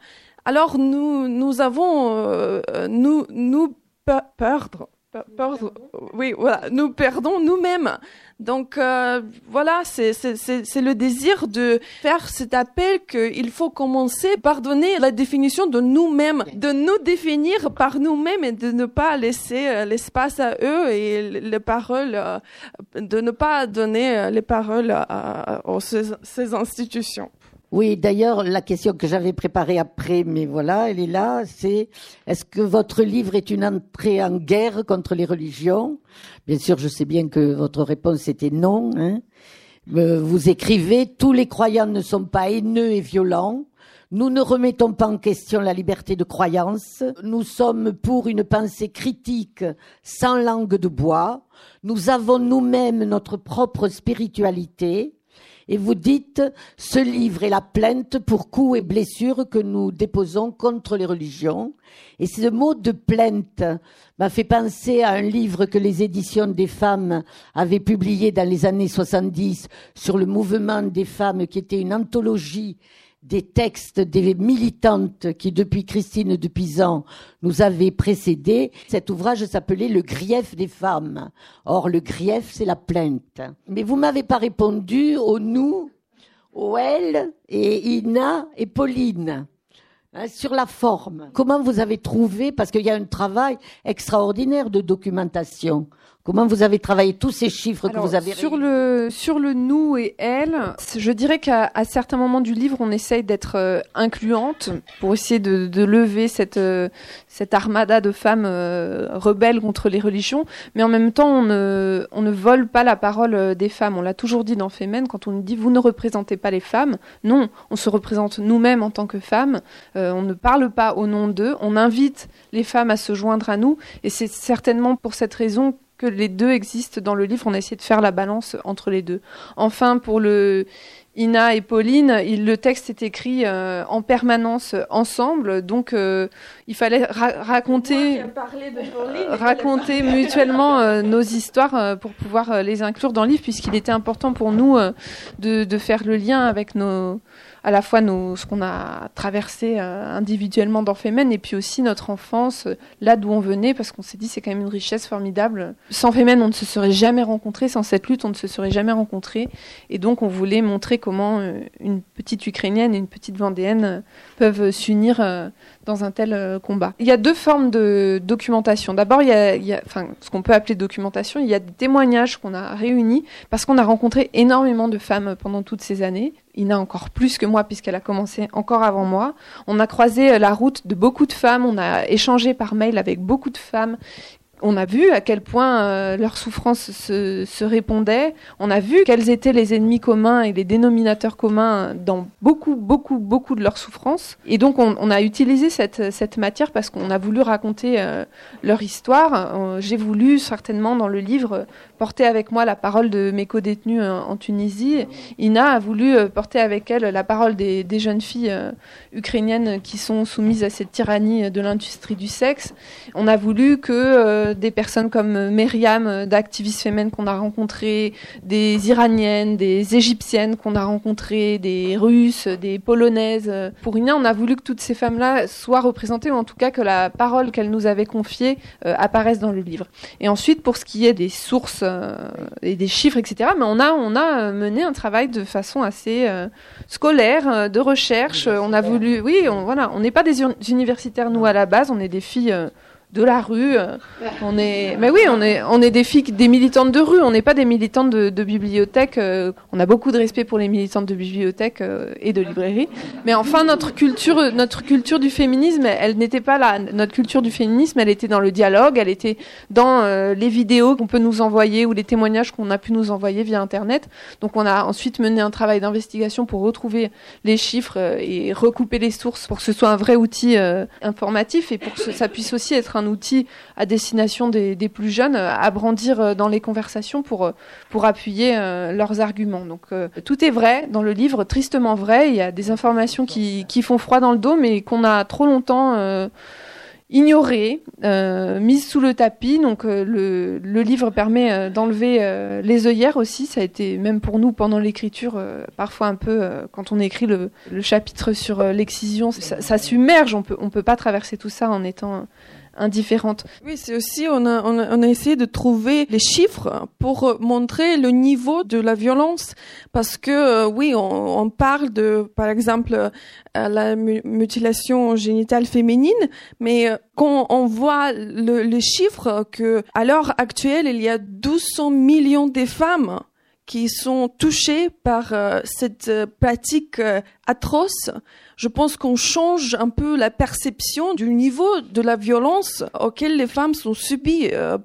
Speaker 4: alors nous, nous avons, nous, nous perdre, perdre, oui, voilà, nous perdons nous-mêmes. Donc euh, voilà, c'est le désir de faire cet appel qu'il faut commencer par donner la définition de nous-mêmes, de nous définir par nous-mêmes et de ne pas laisser euh, l'espace à eux et les paroles, euh, de ne pas donner les paroles à, ces institutions.
Speaker 3: Oui, d'ailleurs, la question que j'avais préparée après, mais voilà, elle est là, c'est est-ce que votre livre est une entrée en guerre contre les religions? Bien sûr, je sais bien que votre réponse était non. Hein. Euh, vous écrivez, tous les croyants ne sont pas haineux et violents. Nous ne remettons pas en question la liberté de croyance. Nous sommes pour une pensée critique sans langue de bois. Nous avons nous-mêmes notre propre spiritualité et vous dites ce livre est la plainte pour coups et blessures que nous déposons contre les religions. Et ce mot de plainte m'a fait penser à un livre que les éditions des femmes avaient publié dans les années 70 sur le mouvement des femmes qui était une anthologie des textes des militantes qui, depuis Christine de Pisan, nous avaient précédés. Cet ouvrage s'appelait Le grief des femmes. Or, le grief, c'est la plainte. Mais vous m'avez pas répondu au nous, au elle et Ina et Pauline. Hein, sur la forme, comment vous avez trouvé, parce qu'il y a un travail extraordinaire de documentation, Comment vous avez travaillé tous ces chiffres que vous avez
Speaker 5: sur le sur le nous et elle Je dirais qu'à certains moments du livre, on essaye d'être euh, incluante pour essayer de, de lever cette euh, cette armada de femmes euh, rebelles contre les religions, mais en même temps, on ne on ne vole pas la parole des femmes. On l'a toujours dit dans Femen quand on nous dit vous ne représentez pas les femmes. Non, on se représente nous-mêmes en tant que femmes. on ne parle pas au nom d'eux. On invite les femmes à se joindre à nous, et c'est certainement pour cette raison que les deux existent dans le livre. On a essayé de faire la balance entre les deux. Enfin, pour le Ina et Pauline, il, le texte est écrit euh, en permanence ensemble, donc euh, il fallait raconter, raconter mutuellement <laughs> euh, nos histoires pour pouvoir les inclure dans le livre, puisqu'il était important pour nous de, de, faire le lien avec nos, à la fois nos, ce qu'on a traversé euh, individuellement dans Femen et puis aussi notre enfance, euh, là d'où on venait, parce qu'on s'est dit c'est quand même une richesse formidable. Sans Femen, on ne se serait jamais rencontré, sans cette lutte, on ne se serait jamais rencontré. Et donc on voulait montrer comment une petite Ukrainienne et une petite Vendéenne peuvent s'unir dans un tel combat. Il y a deux formes de documentation. D'abord, il y a, il y a enfin, ce qu'on peut appeler documentation. Il y a des témoignages qu'on a réunis parce qu'on a rencontré énormément de femmes pendant toutes ces années. Ina encore plus que moi puisqu'elle a commencé encore avant moi. On a croisé la route de beaucoup de femmes, on a échangé par mail avec beaucoup de femmes on a vu à quel point euh, leurs souffrances se, se, répondaient. On a vu quels étaient les ennemis communs et les dénominateurs communs dans beaucoup, beaucoup, beaucoup de leurs souffrances. Et donc, on, a utilisé cette, cette matière parce qu'on a voulu raconter euh, leur histoire. Euh, j'ai voulu, certainement, dans le livre, porter avec moi la parole de mes co-détenus en Tunisie. Ina a voulu porter avec elle la parole des, des jeunes filles ukrainiennes qui sont soumises à cette tyrannie de l'industrie du sexe. On a voulu que des personnes comme Myriam, euh, d'activistes féminines qu'on a rencontrées, des Iraniennes, des Égyptiennes qu'on a rencontrées, des Russes, des Polonaises. Pour Ina, on a voulu que toutes ces femmes-là soient représentées, ou en tout cas que la parole qu'elle nous avait confiée euh, apparaisse dans le livre. Et ensuite, pour ce qui est des sources euh, et des chiffres, etc., mais on a, on a mené un travail de façon assez scolaire, de recherche. On a voulu, oui, on, voilà, on n'est pas des universitaires nous à la base, on est des filles de la rue. Euh, on est, mais oui, on est, on est des filles, des militantes de rue. On n'est pas des militantes de, bibliothèque. Euh, on a beaucoup de respect pour les militantes de bibliothèque euh, et de librairie. Mais enfin, notre culture, notre culture du féminisme, elle n'était pas là. Notre culture du féminisme, elle était dans le dialogue. Elle était dans les vidéos qu'on peut nous envoyer ou les témoignages qu'on a pu nous envoyer via Internet. Donc, on a ensuite mené un travail d'investigation pour retrouver les chiffres et recouper les sources pour que ce soit un vrai outil informatif et pour que ça puisse aussi être un outil à destination des, plus jeunes à brandir euh, dans les conversations pour, euh, pour appuyer euh, leurs arguments. Donc tout est vrai dans le livre, tristement vrai. Il y a des informations qui, qui font froid dans le dos, mais qu'on a trop longtemps ignorées, mises sous le tapis. Donc le, le, livre permet d'enlever les œillères aussi. Ça a été même pour nous pendant l'écriture parfois un peu quand on écrit le, le chapitre sur l'excision, ça, ça, submerge. On peut on peut pas traverser tout ça en étant indifférente.
Speaker 4: Oui, c'est aussi, on a, on, a, on a, essayé de trouver les chiffres pour montrer le niveau de la violence, parce que euh, oui, on, on, parle de, par exemple, euh, la mutilation génitale féminine, mais euh, quand on voit le, les chiffres que à l'heure actuelle, il y a 1200 millions de femmes qui sont touchées par cette pratique atroce, je pense qu'on change un peu la perception du niveau de la violence auquel les femmes sont subies euh,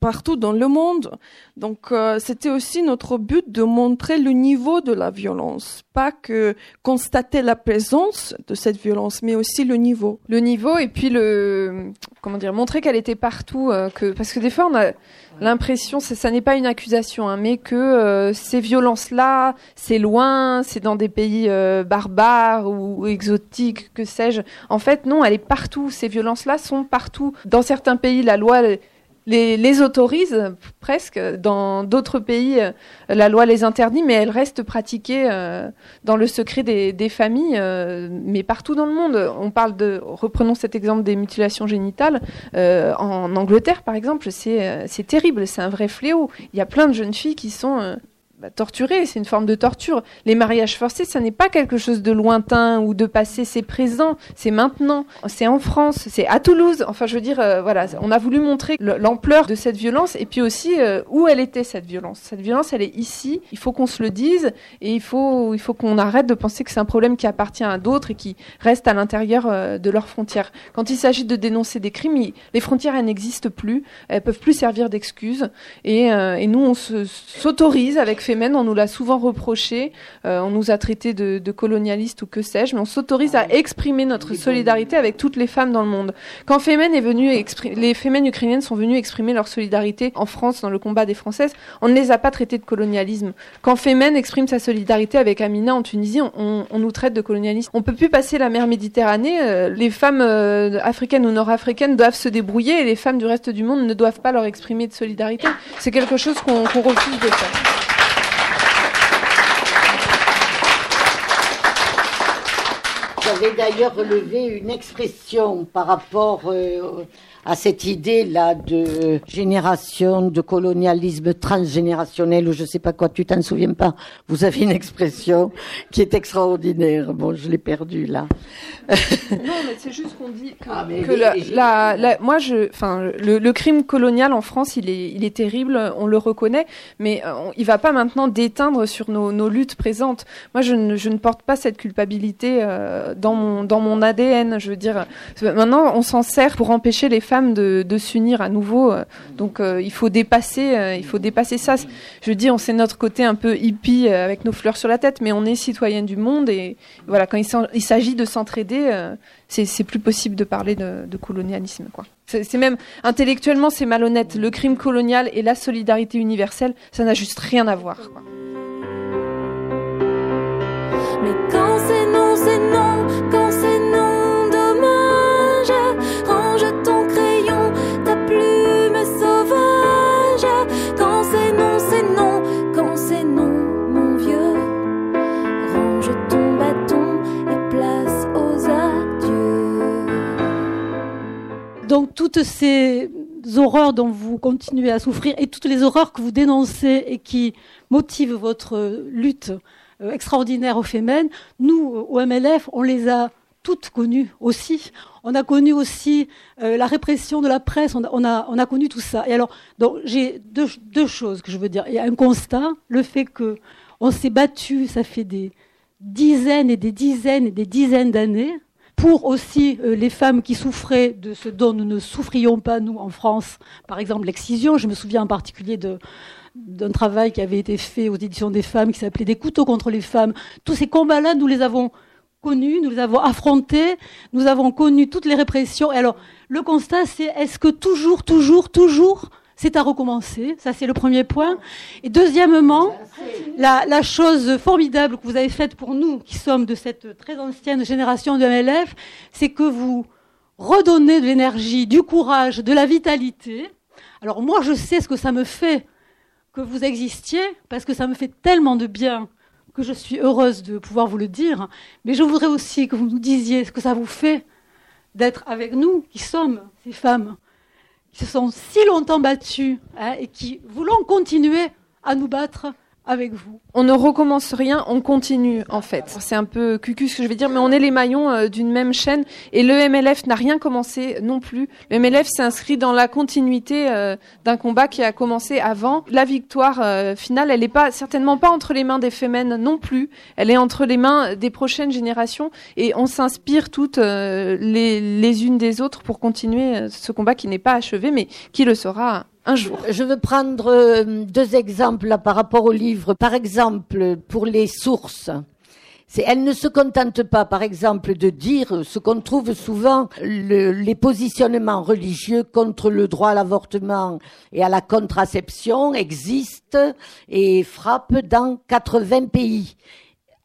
Speaker 4: partout dans le monde. Donc euh, c'était aussi notre but de montrer le niveau de la violence, pas que constater la présence de cette violence, mais aussi le niveau.
Speaker 5: Le niveau et puis le comment dire montrer qu'elle était partout, euh, que parce que des fois on a l'impression, ça n'est pas une accusation, hein, mais que euh, ces violences-là, c'est loin, c'est dans des pays barbares ou, ou exotiques, que sais-je. En fait, non, elle est partout. Ces violences-là sont partout. Dans certains pays, la loi les, les autorise presque. Dans d'autres pays, euh, la loi les interdit, mais elles restent pratiquées euh, dans le secret des, des familles, euh, mais partout dans le monde. On parle de, reprenons cet exemple des mutilations génitales. en Angleterre, par exemple, c'est terrible, c'est un vrai fléau. Il y a plein de jeunes filles qui sont bah, torturer, c'est une forme de torture. Les mariages forcés, ça n'est pas quelque chose de lointain ou de passé, c'est présent, c'est maintenant, c'est en France, c'est à Toulouse. Enfin, je veux dire, euh, voilà, on a voulu montrer l'ampleur de cette violence et puis aussi euh, où elle était cette violence. Cette violence, elle est ici. Il faut qu'on se le dise et il faut, il faut qu'on arrête de penser que c'est un problème qui appartient à d'autres et qui reste à l'intérieur euh, de leurs frontières. Quand il s'agit de dénoncer des crimes, les frontières, elles n'existent plus, elles peuvent plus servir d'excuses et, et nous, on s'autorise avec on nous l'a souvent reproché, euh, on nous a traités de, colonialistes ou que sais-je, mais on s'autorise à exprimer notre solidarité avec toutes les femmes dans le monde. Quand Femen est venu les Femen ukrainiennes sont venues exprimer leur solidarité en France dans le combat des Françaises, on ne les a pas traitées de colonialisme. Quand Femen exprime sa solidarité avec Amina en Tunisie, on, nous traite de colonialisme. On peut plus passer la mer Méditerranée, euh, les femmes euh, africaines ou nord-africaines doivent se débrouiller et les femmes du reste du monde ne doivent pas leur exprimer de solidarité. C'est quelque chose qu'on refuse de faire.
Speaker 3: J'avais d'ailleurs relevé une expression par rapport euh, à cette idée-là de génération, de colonialisme transgénérationnel, ou je sais pas quoi, tu t'en souviens pas? Vous avez une expression qui est extraordinaire. Bon, je l'ai perdue là. <laughs>
Speaker 5: non, mais c'est juste qu'on dit que, ah, la, la, moi, je, enfin, le, le, crime colonial en France, il est, il est terrible, on le reconnaît, mais on, il va pas maintenant déteindre sur nos, nos luttes présentes. Moi, je ne, je ne, porte pas cette culpabilité euh, dans mon, dans mon ADN. Je veux dire, maintenant, on s'en sert pour empêcher les femmes de, de s'unir à nouveau. Donc, euh, il faut dépasser, euh, il faut dépasser ça. Je dis, on sait notre côté un peu hippie avec nos fleurs sur la tête, mais on est citoyen du monde et voilà, quand il s'agit de s'entraider euh, c'est plus possible de parler de, colonialisme. C'est même intellectuellement, c'est malhonnête. Le crime colonial et la solidarité universelle, ça n'a juste rien à voir.
Speaker 6: Mais quand c'est non, c'est non, quand c'est
Speaker 7: Donc toutes ces horreurs dont vous continuez à souffrir et toutes les horreurs que vous dénoncez et qui motivent votre lutte euh, extraordinaires au Femen. Nous, au MLF, on les a toutes connues aussi. On a connu aussi euh, la répression de la presse, on a, on a, on a connu tout ça. Et alors, j'ai deux, deux, choses que je veux dire. Il y a un constat, le fait que on s'est battu, ça fait des dizaines et des dizaines et des dizaines d'années, pour aussi euh, les femmes qui souffraient de ce dont nous ne souffrions pas, nous, en France, par exemple l'excision. Je me souviens en particulier d'un travail qui avait été fait aux éditions des femmes, qui s'appelait Des couteaux contre les femmes. Tous ces combats-là, nous les avons connus, nous les avons affrontés, nous avons connu toutes les répressions. Et alors, le constat, c'est est-ce que toujours, toujours, toujours, c'est à recommencer Ça, c'est le premier point. Et deuxièmement, la, chose formidable que vous avez faite pour nous, qui sommes de cette très ancienne génération de MLF, c'est que vous redonnez de l'énergie, du courage, de la vitalité. Alors moi, je sais ce que ça me fait que vous existiez, parce que ça me fait tellement de bien que je suis heureuse de pouvoir vous le dire. Mais je voudrais aussi que vous nous disiez ce que ça vous fait d'être avec nous, qui sommes ces femmes, qui se sont si longtemps battues hein, et qui voulons continuer à nous battre avec vous.
Speaker 5: On ne recommence rien, on continue en fait. C'est un peu cucu ce que je vais dire, mais on est les maillons euh, d'une même chaîne et le MLF n'a rien commencé non plus. Le MLF s'inscrit dans la continuité euh, d'un combat qui a commencé avant. La victoire euh, finale, elle n'est pas certainement pas entre les mains des femmes non plus. Elle est entre les mains des prochaines générations et on s'inspire toutes les, les unes des autres pour continuer ce combat qui n'est pas achevé, mais qui le sera
Speaker 3: Je veux prendre euh, deux exemples par rapport au livre. Par exemple, pour les sources. Elle ne se contente pas, par exemple, de dire ce qu'on trouve souvent, les positionnements religieux contre le droit à l'avortement et à la contraception existent et frappent dans 80 pays.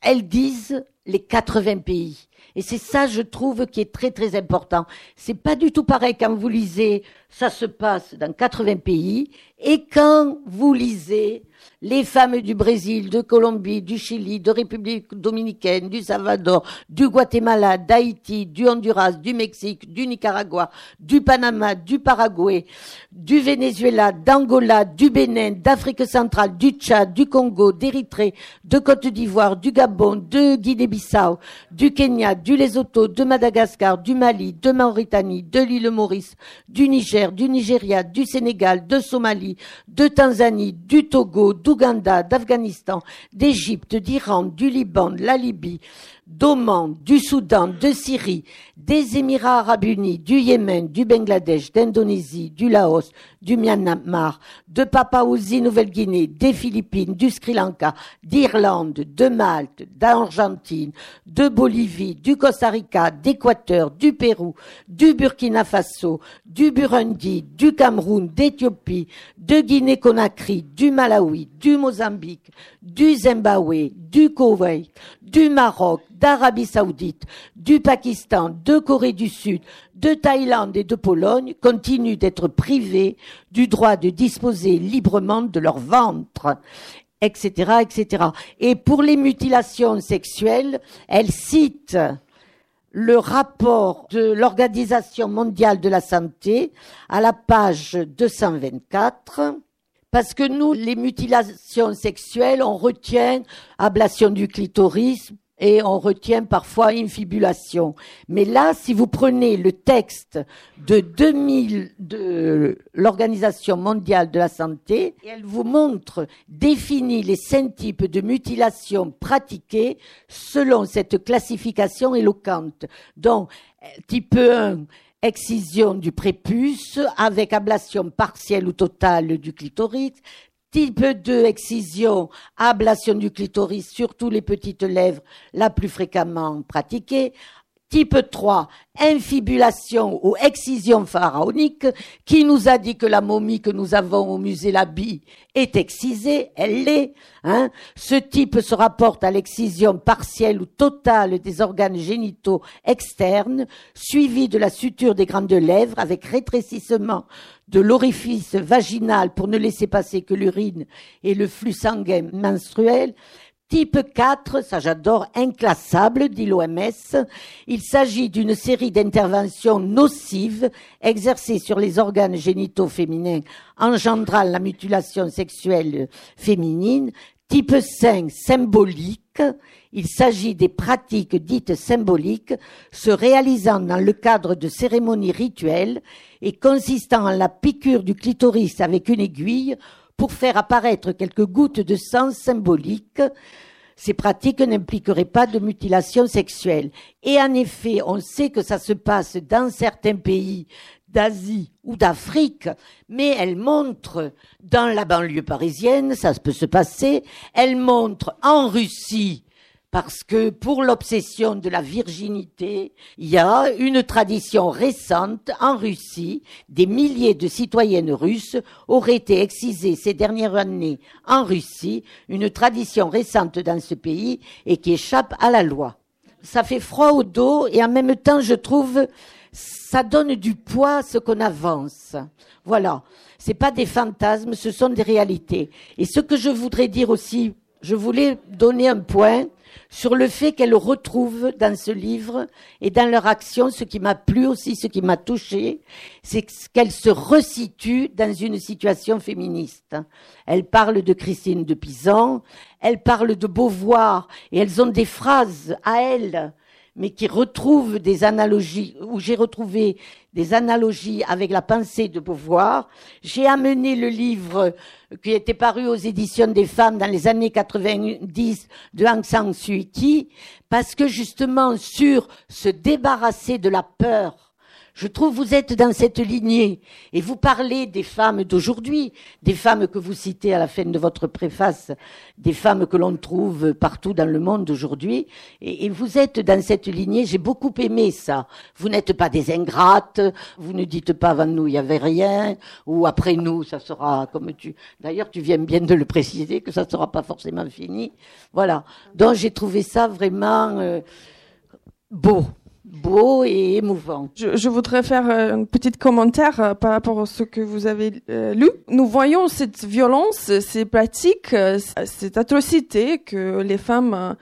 Speaker 3: Elles disent les 80 pays. Et c'est ça, je trouve, qui est très très important. C'est pas du tout pareil quand vous lisez, ça se passe dans 80 pays, et quand vous lisez les femmes du Brésil, de Colombie, du Chili, de République dominicaine, du Salvador, du Guatemala, d'Haïti, du Honduras, du Mexique, du Nicaragua, du Panama, du Paraguay, du Venezuela, d'Angola, du Bénin, d'Afrique centrale, du Tchad, du Congo, d'Érythrée, de Côte d'Ivoire, du Gabon, de Guinée-Bissau, du Kenya, du Lesotho, de Madagascar, du Mali, de Mauritanie, de l'île Maurice, du Niger, du Nigeria, du Sénégal, de Somalie, de Tanzanie, du Togo, d'Ouganda, d'Afghanistan, d'Égypte, d'Iran, du Liban, de la Libye, d'Oman, du Soudan, de Syrie, des Émirats arabes unis, du Yémen, du Bangladesh, d'Indonésie, du Laos, du Myanmar, de Papouasie Nouvelle-Guinée, des Philippines, du Sri Lanka, d'Irlande, de Malte, d'Argentine, de Bolivie, du Costa Rica, d'Équateur, du Pérou, du Burkina Faso, du Burundi, du Cameroun, d'Éthiopie, de Guinée-Conakry, du Malawi, du Mozambique, du Zimbabwe, du Koweït, du Maroc, d'Arabie Saoudite, du Pakistan, de Corée du Sud, de Thaïlande et de Pologne continuent d'être privés du droit de disposer librement de leur ventre etc., etc. Et pour les mutilations sexuelles, elle cite le rapport de l'Organisation mondiale de la santé à la page 224. Parce que nous, les mutilations sexuelles, on retient ablation du clitoris, et on retient parfois infibulation. Mais là, si vous prenez le texte de 2000 de l'Organisation mondiale de la santé, elle vous montre, définit les cinq types de mutilations pratiquées selon cette classification éloquente. Donc, type 1, excision du prépuce avec ablation partielle ou totale du clitoris. Type 2, excision, ablation du clitoris, surtout les petites lèvres, la plus fréquemment pratiquée. Type 3, infibulation ou excision pharaonique, qui nous a dit que la momie que nous avons au musée Labi est excisée, elle l'est. Hein. Ce type se rapporte à l'excision partielle ou totale des organes génitaux externes, suivi de la suture des grandes lèvres avec rétrécissement de l'orifice vaginal pour ne laisser passer que l'urine et le flux sanguin menstruel. Type 4, ça j'adore, inclassable, dit l'OMS. Il s'agit d'une série d'interventions nocives exercées sur les organes génitaux féminins engendrant la mutilation sexuelle féminine. Type 5, symbolique. Il s'agit des pratiques dites symboliques se réalisant dans le cadre de cérémonies rituelles et consistant en la piqûre du clitoris avec une aiguille pour faire apparaître quelques gouttes de sang symboliques. Ces pratiques n'impliqueraient pas de mutilation sexuelle. Et en effet, on sait que ça se passe dans certains pays d'Asie ou d'Afrique, mais elles montrent dans la banlieue parisienne, ça peut se passer, elles montrent en Russie, parce que pour l'obsession de la virginité, il y a une tradition récente en Russie. Des milliers de citoyennes russes auraient été excisées ces dernières années en Russie, une tradition récente dans ce pays et qui échappe à la loi. Ça fait froid au dos et en même temps, je trouve, ça donne du poids à ce qu'on avance. Voilà. C'est pas des fantasmes, ce sont des réalités. Et ce que je voudrais dire aussi, je voulais donner un point sur le fait qu'elle retrouve dans ce livre et dans leur action ce qui m'a plu aussi, ce qui m'a touché, c'est qu'elle se resitue dans une situation féministe. Elle parle de Christine de Pisan, elle parle de Beauvoir et elles ont des phrases à elle mais qui retrouvent des analogies, où j'ai retrouvé des analogies avec la pensée de Beauvoir. J'ai amené le livre qui était paru aux éditions des femmes dans les années 90 de Aung San Suu Kyi, parce que justement sur se débarrasser de la peur, je trouve vous êtes dans cette lignée et vous parlez des femmes d'aujourd'hui, des femmes que vous citez à la fin de votre préface, des femmes que l'on trouve partout dans le monde aujourd'hui. Et, vous êtes dans cette lignée. J'ai beaucoup aimé ça. Vous n'êtes pas des ingrates. Vous ne dites pas avant nous il y avait rien ou après nous ça sera comme tu. D'ailleurs tu viens bien de le préciser que ça sera pas forcément fini. Voilà. Donc j'ai trouvé ça vraiment euh, beau beau et émouvant.
Speaker 4: Je, je voudrais faire euh, un petit commentaire euh, par rapport à ce que vous avez euh, lu. Nous voyons cette violence, ces pratiques, cette atrocité que les femmes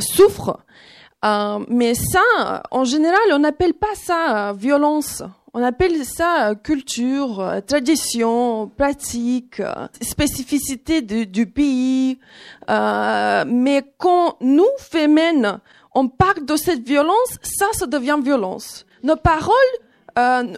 Speaker 4: souffrent. mais ça, en général, on n'appelle pas ça violence. On appelle ça culture, tradition, pratique, spécificité du pays. mais quand nous, femmes, on parle de cette violence, ça, ça devient violence. Nos paroles, euh,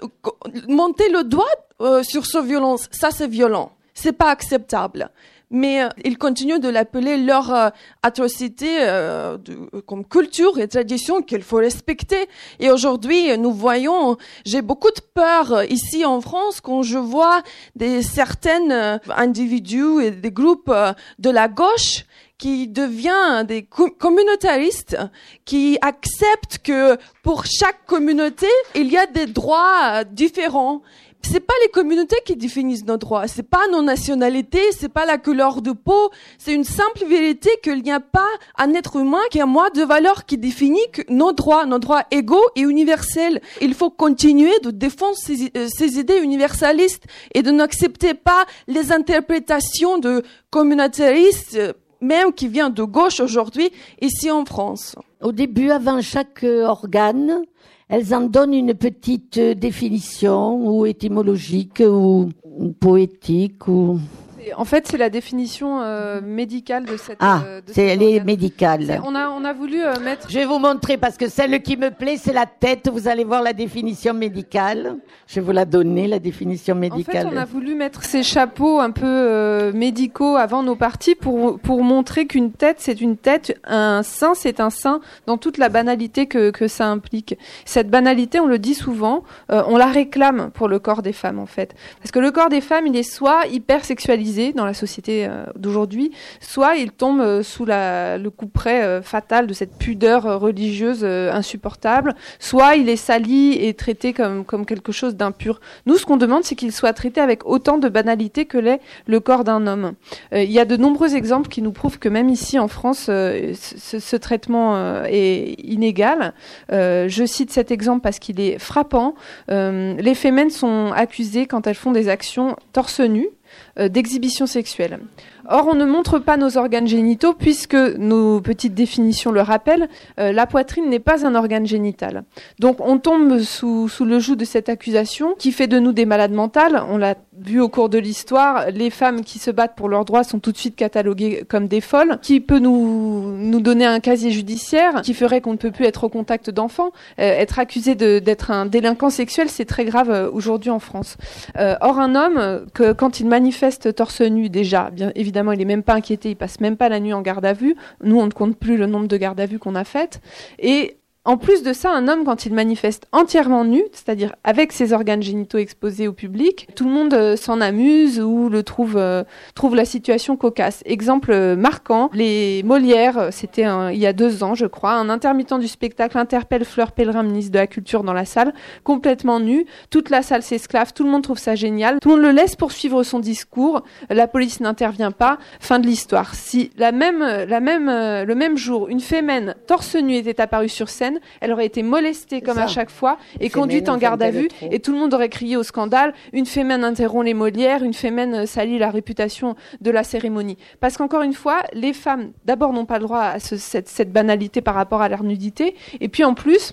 Speaker 4: monter le doigt euh, sur cette violence, ça c'est violent. C'est pas acceptable. Mais euh, ils continuent de l'appeler leur euh, atrocité euh, comme culture et tradition qu'il faut respecter. Et aujourd'hui, nous voyons, j'ai beaucoup de peur ici en France quand je vois des certains individus et des groupes de la gauche qui devient des communautaristes, qui acceptent que pour chaque communauté, il y a des droits euh, différents. C'est pas les communautés qui définissent nos droits, c'est pas nos nationalités, c'est pas la couleur de peau, c'est une simple vérité qu'il n'y a pas un être humain qui a moins de valeur qui définit que nos droits, nos droits égaux et universels. Il faut continuer de défendre ces, euh, ces idées universalistes et de n'accepter pas les interprétations de communautaristes même qui vient de gauche aujourd'hui ici en France.
Speaker 3: Au début, avant chaque euh, organe, elles en donnent une petite euh, définition, ou étymologique, ou, ou poétique, ou...
Speaker 5: En fait, c'est la définition euh, médicale de cette.
Speaker 3: Ah,
Speaker 5: euh, de
Speaker 3: c'est,
Speaker 5: cet
Speaker 3: elle est
Speaker 5: organe.
Speaker 3: Médicale.
Speaker 5: On a, on a voulu euh, mettre.
Speaker 3: Je vais vous montrer parce que celle qui me plaît, c'est la tête. Vous allez voir la définition médicale. Je vais vous la donner, la définition
Speaker 5: En fait,
Speaker 3: médicale.
Speaker 5: on a voulu mettre ces chapeaux un peu médicaux avant nos parties pour, pour montrer qu'une tête, c'est une tête, un sein, c'est un sein, dans toute la banalité que, que ça implique. Cette banalité, on le dit souvent, on la réclame pour le corps des femmes, en fait. Parce que le corps des femmes, il est soit hyper sexualisé dans la société euh, d'aujourd'hui, soit il tombe euh, sous la, le coup près euh, fatal de cette pudeur religieuse insupportable, soit il est sali et traité comme, quelque chose d'impur. Nous, ce qu'on demande, c'est qu'il soit traité avec autant de banalité que l'est le corps d'un homme. Il y a de nombreux exemples qui nous prouvent que même ici en France, ce, traitement est inégal. Je cite cet exemple parce qu'il est frappant. Les fémènes sont accusées quand elles font des actions torse nu d'exhibition sexuelle. Or, on ne montre pas nos organes génitaux puisque nos petites définitions le rappellent, euh, la poitrine n'est pas un organe génital. Donc, on tombe sous, le joug de cette accusation qui fait de nous des malades mentales. On l'a vu au cours de l'histoire, les femmes qui se battent pour leurs droits sont tout de suite cataloguées comme des folles. Qui peut nous, donner un casier judiciaire qui ferait qu'on ne peut plus être au contact d'enfants Euh, Être accusé d'être un délinquant sexuel, c'est très grave euh, aujourd'hui en France. Euh, or, un homme, euh, quand il manifeste torse nu, déjà, bien évidemment, il est même pas inquiété, il passe même pas la nuit en garde à vue. Nous, on ne compte plus le nombre de gardes à vue qu'on a faites. Et en plus de ça, un homme, quand il manifeste entièrement nu, c'est-à-dire avec ses organes génitaux exposés au public, tout le monde euh, s'en amuse ou le trouve, euh, trouve la situation cocasse. Exemple euh, marquant, les Molières, c'était il y a deux ans, je crois, un intermittent du spectacle interpelle Fleur Pellerin, ministre de la Culture, dans la salle, complètement nu. Toute la salle s'esclave, tout le monde trouve ça génial. Tout le monde le laisse poursuivre son discours. La police n'intervient pas. Fin de l'histoire. Si la même, la même, le même jour, une fémène torse nu était apparue sur scène, elle aurait été molestée comme
Speaker 3: ça.
Speaker 5: à chaque fois et conduite en garde à vue. Et tout le monde aurait crié au scandale. Une fémène interrompt les Molières. Une fémène euh, salit la réputation de la cérémonie. Parce qu'encore une fois, les femmes, d'abord, n'ont pas le droit à ce- cette, cette banalité par rapport à leur nudité. Et puis en plus,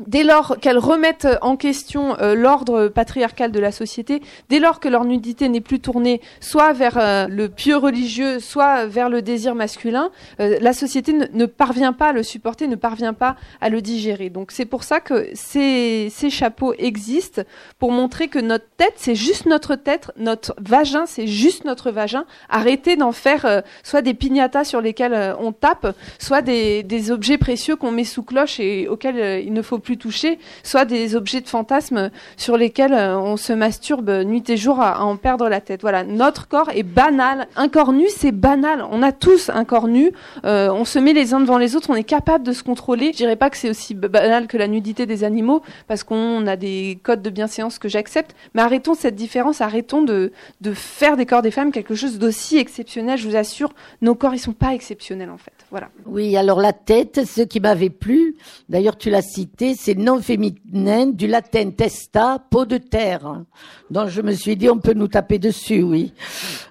Speaker 5: Dès lors qu'elles remettent en question euh, l'ordre patriarcal de la société, dès lors que leur nudité n'est plus tournée soit vers euh, le pieux religieux, soit vers le désir masculin, euh, la société ne, parvient pas à le supporter, ne parvient pas à le digérer. Donc c'est pour ça que ces, chapeaux existent, pour montrer que notre tête, c'est juste notre tête, notre vagin, c'est juste notre vagin. Arrêtez d'en faire euh, soit des piñatas sur lesquels euh, on tape, soit des, des objets précieux qu'on met sous cloche et auxquels euh, il ne faut plus toucher, soit des objets de fantasme sur lesquels euh, on se masturbe nuit et jour à, à en perdre la tête. Voilà, notre corps est banal. Un corps nu, c'est banal. On a tous un corps nu. Euh, on se met les uns devant les autres. On est capable de se contrôler. Je dirais pas que c'est aussi banal que la nudité des animaux, parce qu'on a des codes de bienséance que j'accepte. Mais arrêtons cette différence. Arrêtons de, de faire des corps des femmes quelque chose d'aussi exceptionnel. Je vous assure, nos corps, ils sont pas exceptionnels en fait. Voilà.
Speaker 3: Oui, alors la tête, ce qui m'avait plu, d'ailleurs tu l'as cité, c'est non féminin du latin testa, peau de terre. Donc je me suis dit, on peut nous taper dessus, oui.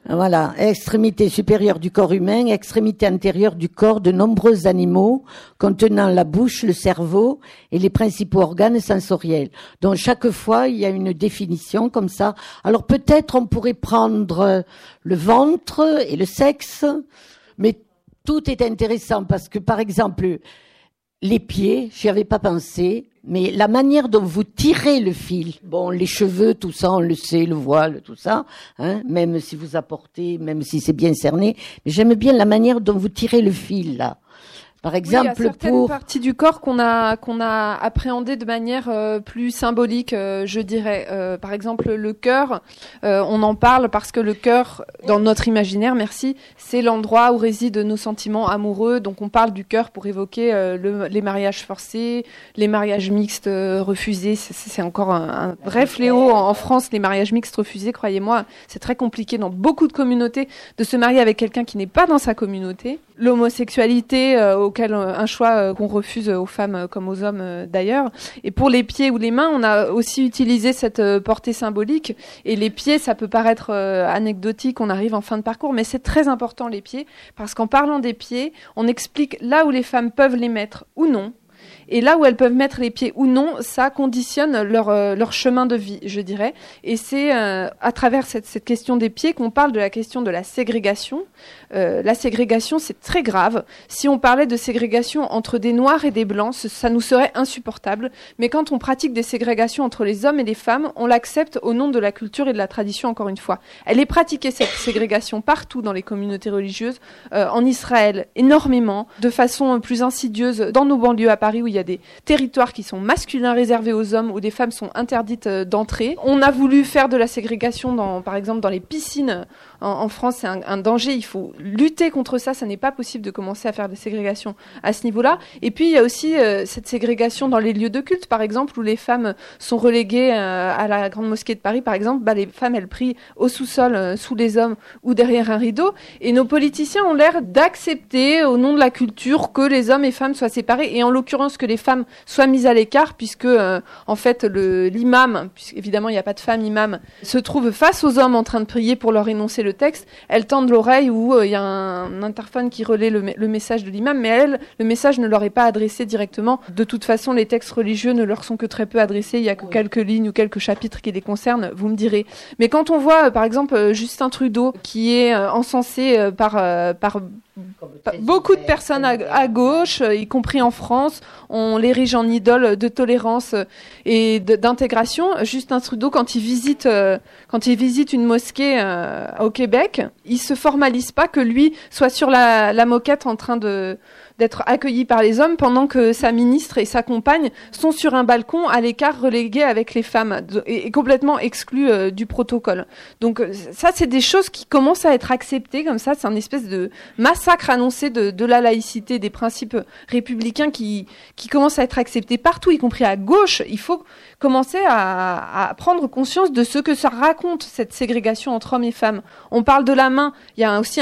Speaker 3: Voilà, extrémité supérieure du corps humain, extrémité antérieure du corps de nombreux animaux contenant la bouche, le cerveau et les principaux organes sensoriels. Donc chaque fois, il y a une définition comme ça. Alors peut-être on pourrait prendre le ventre et le sexe, mais tout est intéressant parce que, par exemple, les pieds, j'y avais pas pensé, mais la manière dont vous tirez le fil, bon, les cheveux, tout ça, on le sait, le voile, tout ça, hein, même si vous apportez, même si c'est bien cerné, mais j'aime bien la manière dont vous tirez le fil, là. Par
Speaker 5: Oui,
Speaker 3: exemple,
Speaker 5: il y a certaines
Speaker 3: pour...
Speaker 5: parties du corps qu'on a qu'on a appréhendé de manière euh, plus symbolique, euh, je dirais. Euh, par exemple, le cœur, euh, on en parle parce que le cœur, dans notre imaginaire, merci, c'est l'endroit où résident nos sentiments amoureux. Donc, on parle du cœur pour évoquer euh, le- les mariages forcés, les mariages mixtes euh, refusés. C'est- C'est encore un, un vrai fléau en, en France, les mariages mixtes refusés. Croyez-moi, c'est très compliqué dans beaucoup de communautés de se marier avec quelqu'un qui n'est pas dans sa communauté. L'homosexualité, euh, au auquel un choix qu'on refuse aux femmes comme aux hommes d'ailleurs. Et pour les pieds ou les mains, on a aussi utilisé cette portée symbolique. Et les pieds, ça peut paraître anecdotique, on arrive en fin de parcours, mais c'est très important les pieds parce qu'en parlant des pieds, on explique là où les femmes peuvent les mettre ou non et là où elles peuvent mettre les pieds ou non, ça conditionne leur, euh, chemin de vie, je dirais. Et c'est euh, à travers cette, question des pieds qu'on parle de la question de la ségrégation. Euh, la ségrégation, c'est très grave. Si on parlait de ségrégation entre des noirs et des blancs, ça nous serait insupportable. Mais quand on pratique des ségrégations entre les hommes et les femmes, on l'accepte au nom de la culture et de la tradition, encore une fois. Elle est pratiquée, cette ségrégation, partout dans les communautés religieuses, en Israël, énormément, de façon plus insidieuse, dans nos banlieues à Paris, où il y a des territoires qui sont masculins réservés aux hommes, où des femmes sont interdites euh, d'entrer. On a voulu faire de la ségrégation, dans, par exemple, dans les piscines en, France, c'est un, danger. Il faut lutter contre ça. Ça n'est pas possible de commencer à faire des ségrégations à ce niveau-là. Et puis, il y a aussi euh, cette ségrégation dans les lieux de culte, par exemple, où les femmes sont reléguées euh, à la Grande Mosquée de Paris, par exemple. Bah, les femmes, elles prient au sous-sol, sous les hommes ou derrière un rideau. Et nos politiciens ont l'air d'accepter, au nom de la culture, que les hommes et femmes soient séparés. Et en l'occurrence, que les femmes soient mises à l'écart, puisque euh, en fait l'imam, puisqu'évidemment il n'y a pas de femme imam, se trouve face aux hommes en train de prier pour leur énoncer le texte. Elles tendent l'oreille où euh, il y a un, interphone qui relaie le, message de l'imam, mais elles, le message ne leur est pas adressé directement. De toute façon, les textes religieux ne leur sont que très peu adressés. Il y a que quelques lignes ou quelques chapitres qui les concernent. Vous me direz. Mais quand on voit, euh, par exemple, Justin Trudeau qui est encensé par par Beaucoup de personnes à, gauche, euh, y compris en France, on l'érige en idole de tolérance euh, et d'intégration. Justin Trudeau, quand il visite, euh, quand il visite une mosquée au Québec, il se formalise pas que lui soit sur la, la moquette en train de d'être accueilli par les hommes pendant que sa ministre et sa compagne sont sur un balcon à l'écart relégués avec les femmes et, complètement exclus euh, du protocole. Donc euh, ça, c'est des choses qui commencent à être acceptées comme ça. C'est un espèce de massacre annoncé de, de, la laïcité, des principes républicains qui, qui commencent à être acceptés partout, y compris à gauche. Il faut commencer à, prendre conscience de ce que ça raconte, cette ségrégation entre hommes et femmes. On parle de la main, il y a aussi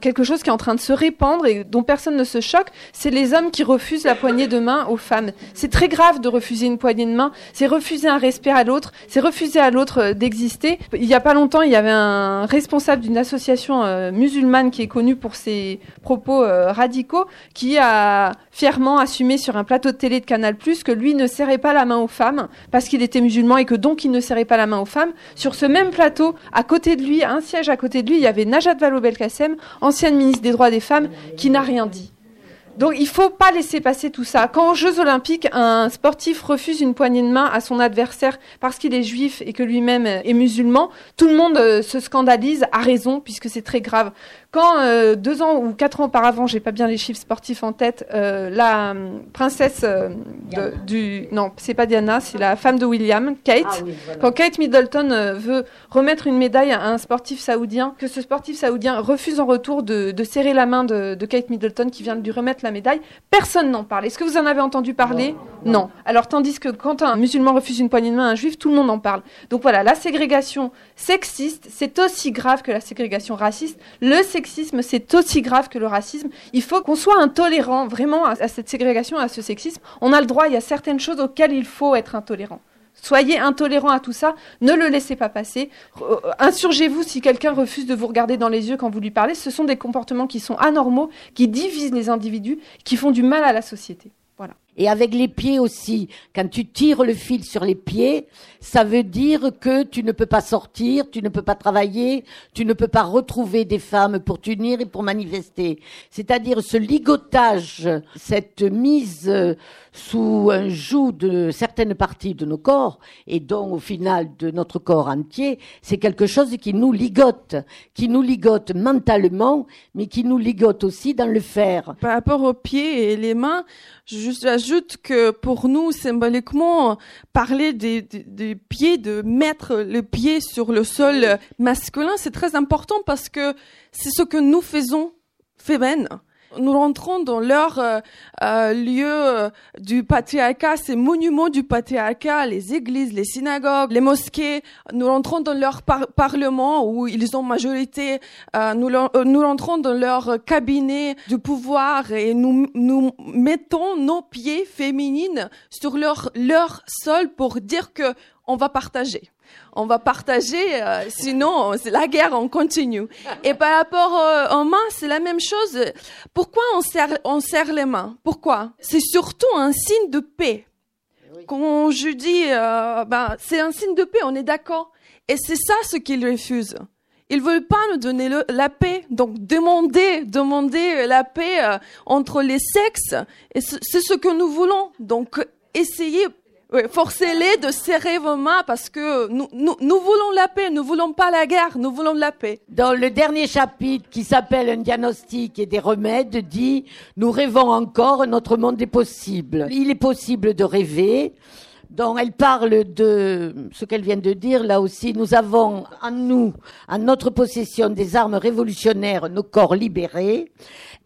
Speaker 5: quelque chose qui est en train de se répandre et dont personne ne se choque, c'est les hommes qui refusent la poignée de main aux femmes. C'est très grave de refuser une poignée de main, c'est refuser un respect à l'autre, c'est refuser à l'autre euh, d'exister. Il y a pas longtemps, il y avait un responsable d'une association euh, musulmane qui est connu pour ses propos euh, radicaux, qui a fièrement assumé sur un plateau de télé de Canal+ que lui ne serrait pas la main aux femmes qu'il était musulman et que donc il ne serrait pas la main aux femmes. Sur ce même plateau, à côté de lui, un siège à côté de lui, il y avait Najat Vallaud-Belkacem, ancienne ministre des droits des femmes, qui n'a rien dit. Donc il faut pas laisser passer tout ça. Quand aux Jeux Olympiques, un sportif refuse une poignée de main à son adversaire parce qu'il est juif et que lui-même est musulman, tout le monde euh, se scandalise, a raison, puisque c'est très grave. Quand euh, deux ans ou quatre ans auparavant, j'ai pas bien les chiffres sportifs en tête, euh, la euh, princesse de, du non, c'est pas Diana, c'est la femme de William, Kate. Ah quand Kate Middleton veut remettre une médaille à un sportif saoudien, que ce sportif saoudien refuse en retour de, de serrer la main de, de, Kate Middleton qui vient de lui remettre la médaille, personne n'en parle. Est-ce que vous en avez entendu parler? Non, Alors tandis que quand un musulman refuse une poignée de main à un juif, tout le monde en parle. Donc voilà, la ségrégation sexiste, c'est aussi grave que la ségrégation raciste. Le sexisme, c'est aussi grave que le racisme. Il faut qu'on soit intolérant vraiment à, cette ségrégation, à ce sexisme. On a le droit, il y a certaines choses auxquelles il faut être intolérant. Soyez intolérant à tout ça, ne le laissez pas passer. Euh, insurgez-vous si quelqu'un refuse de vous regarder dans les yeux quand vous lui parlez. Ce sont des comportements qui sont anormaux, qui divisent les individus, qui font du mal à la société.
Speaker 3: Et avec les pieds aussi. Quand tu tires le fil sur les pieds, ça veut dire que tu ne peux pas sortir, tu ne peux pas travailler, tu ne peux pas retrouver des femmes pour t'unir et pour manifester. C'est-à-dire ce ligotage, cette mise sous un joug de certaines parties de nos corps et donc au final de notre corps entier, c'est quelque chose qui nous ligote, qui nous ligote mentalement, mais qui nous ligote aussi dans le faire.
Speaker 4: Par rapport aux pieds et les mains, j'ajoute que pour nous, symboliquement, parler des, des, pieds, de mettre le pied sur le sol masculin, c'est très important parce que c'est ce que nous faisons féminine nous rentrons dans leur euh, euh, lieu euh, du patriarcat, ces monuments du patriarcat, les églises, les synagogues, les mosquées. Nous rentrons dans leur par- parlement où ils ont majorité. Euh, nous, euh, nous rentrons dans leur cabinet du pouvoir et nous, nous mettons nos pieds féminines sur leur, leur sol pour dire que on va partager. On va partager, euh, sinon c'est la guerre, on continue. Et par rapport euh, aux mains, c'est la même chose. Pourquoi on serre, on serre les mains? Pourquoi? C'est surtout un signe de paix. Quand je dis, euh, ben, c'est un signe de paix, on est d'accord. Et c'est ça ce qu'ils refusent. Ils veulent pas nous donner le- la paix. Donc demander, demander la paix entre les sexes, c'est ce que nous voulons. Donc essayez, ouais, forcez-les de serrer vos mains parce que nous, nous, nous voulons la paix, nous voulons pas la guerre, nous voulons la paix.
Speaker 3: Dans le dernier chapitre qui s'appelle Un diagnostic et des remèdes dit Nous rêvons encore, notre monde est possible. Il est possible de rêver. Donc elle parle de ce qu'elle vient de dire là aussi. Nous avons en nous, en notre possession des armes révolutionnaires, nos corps libérés.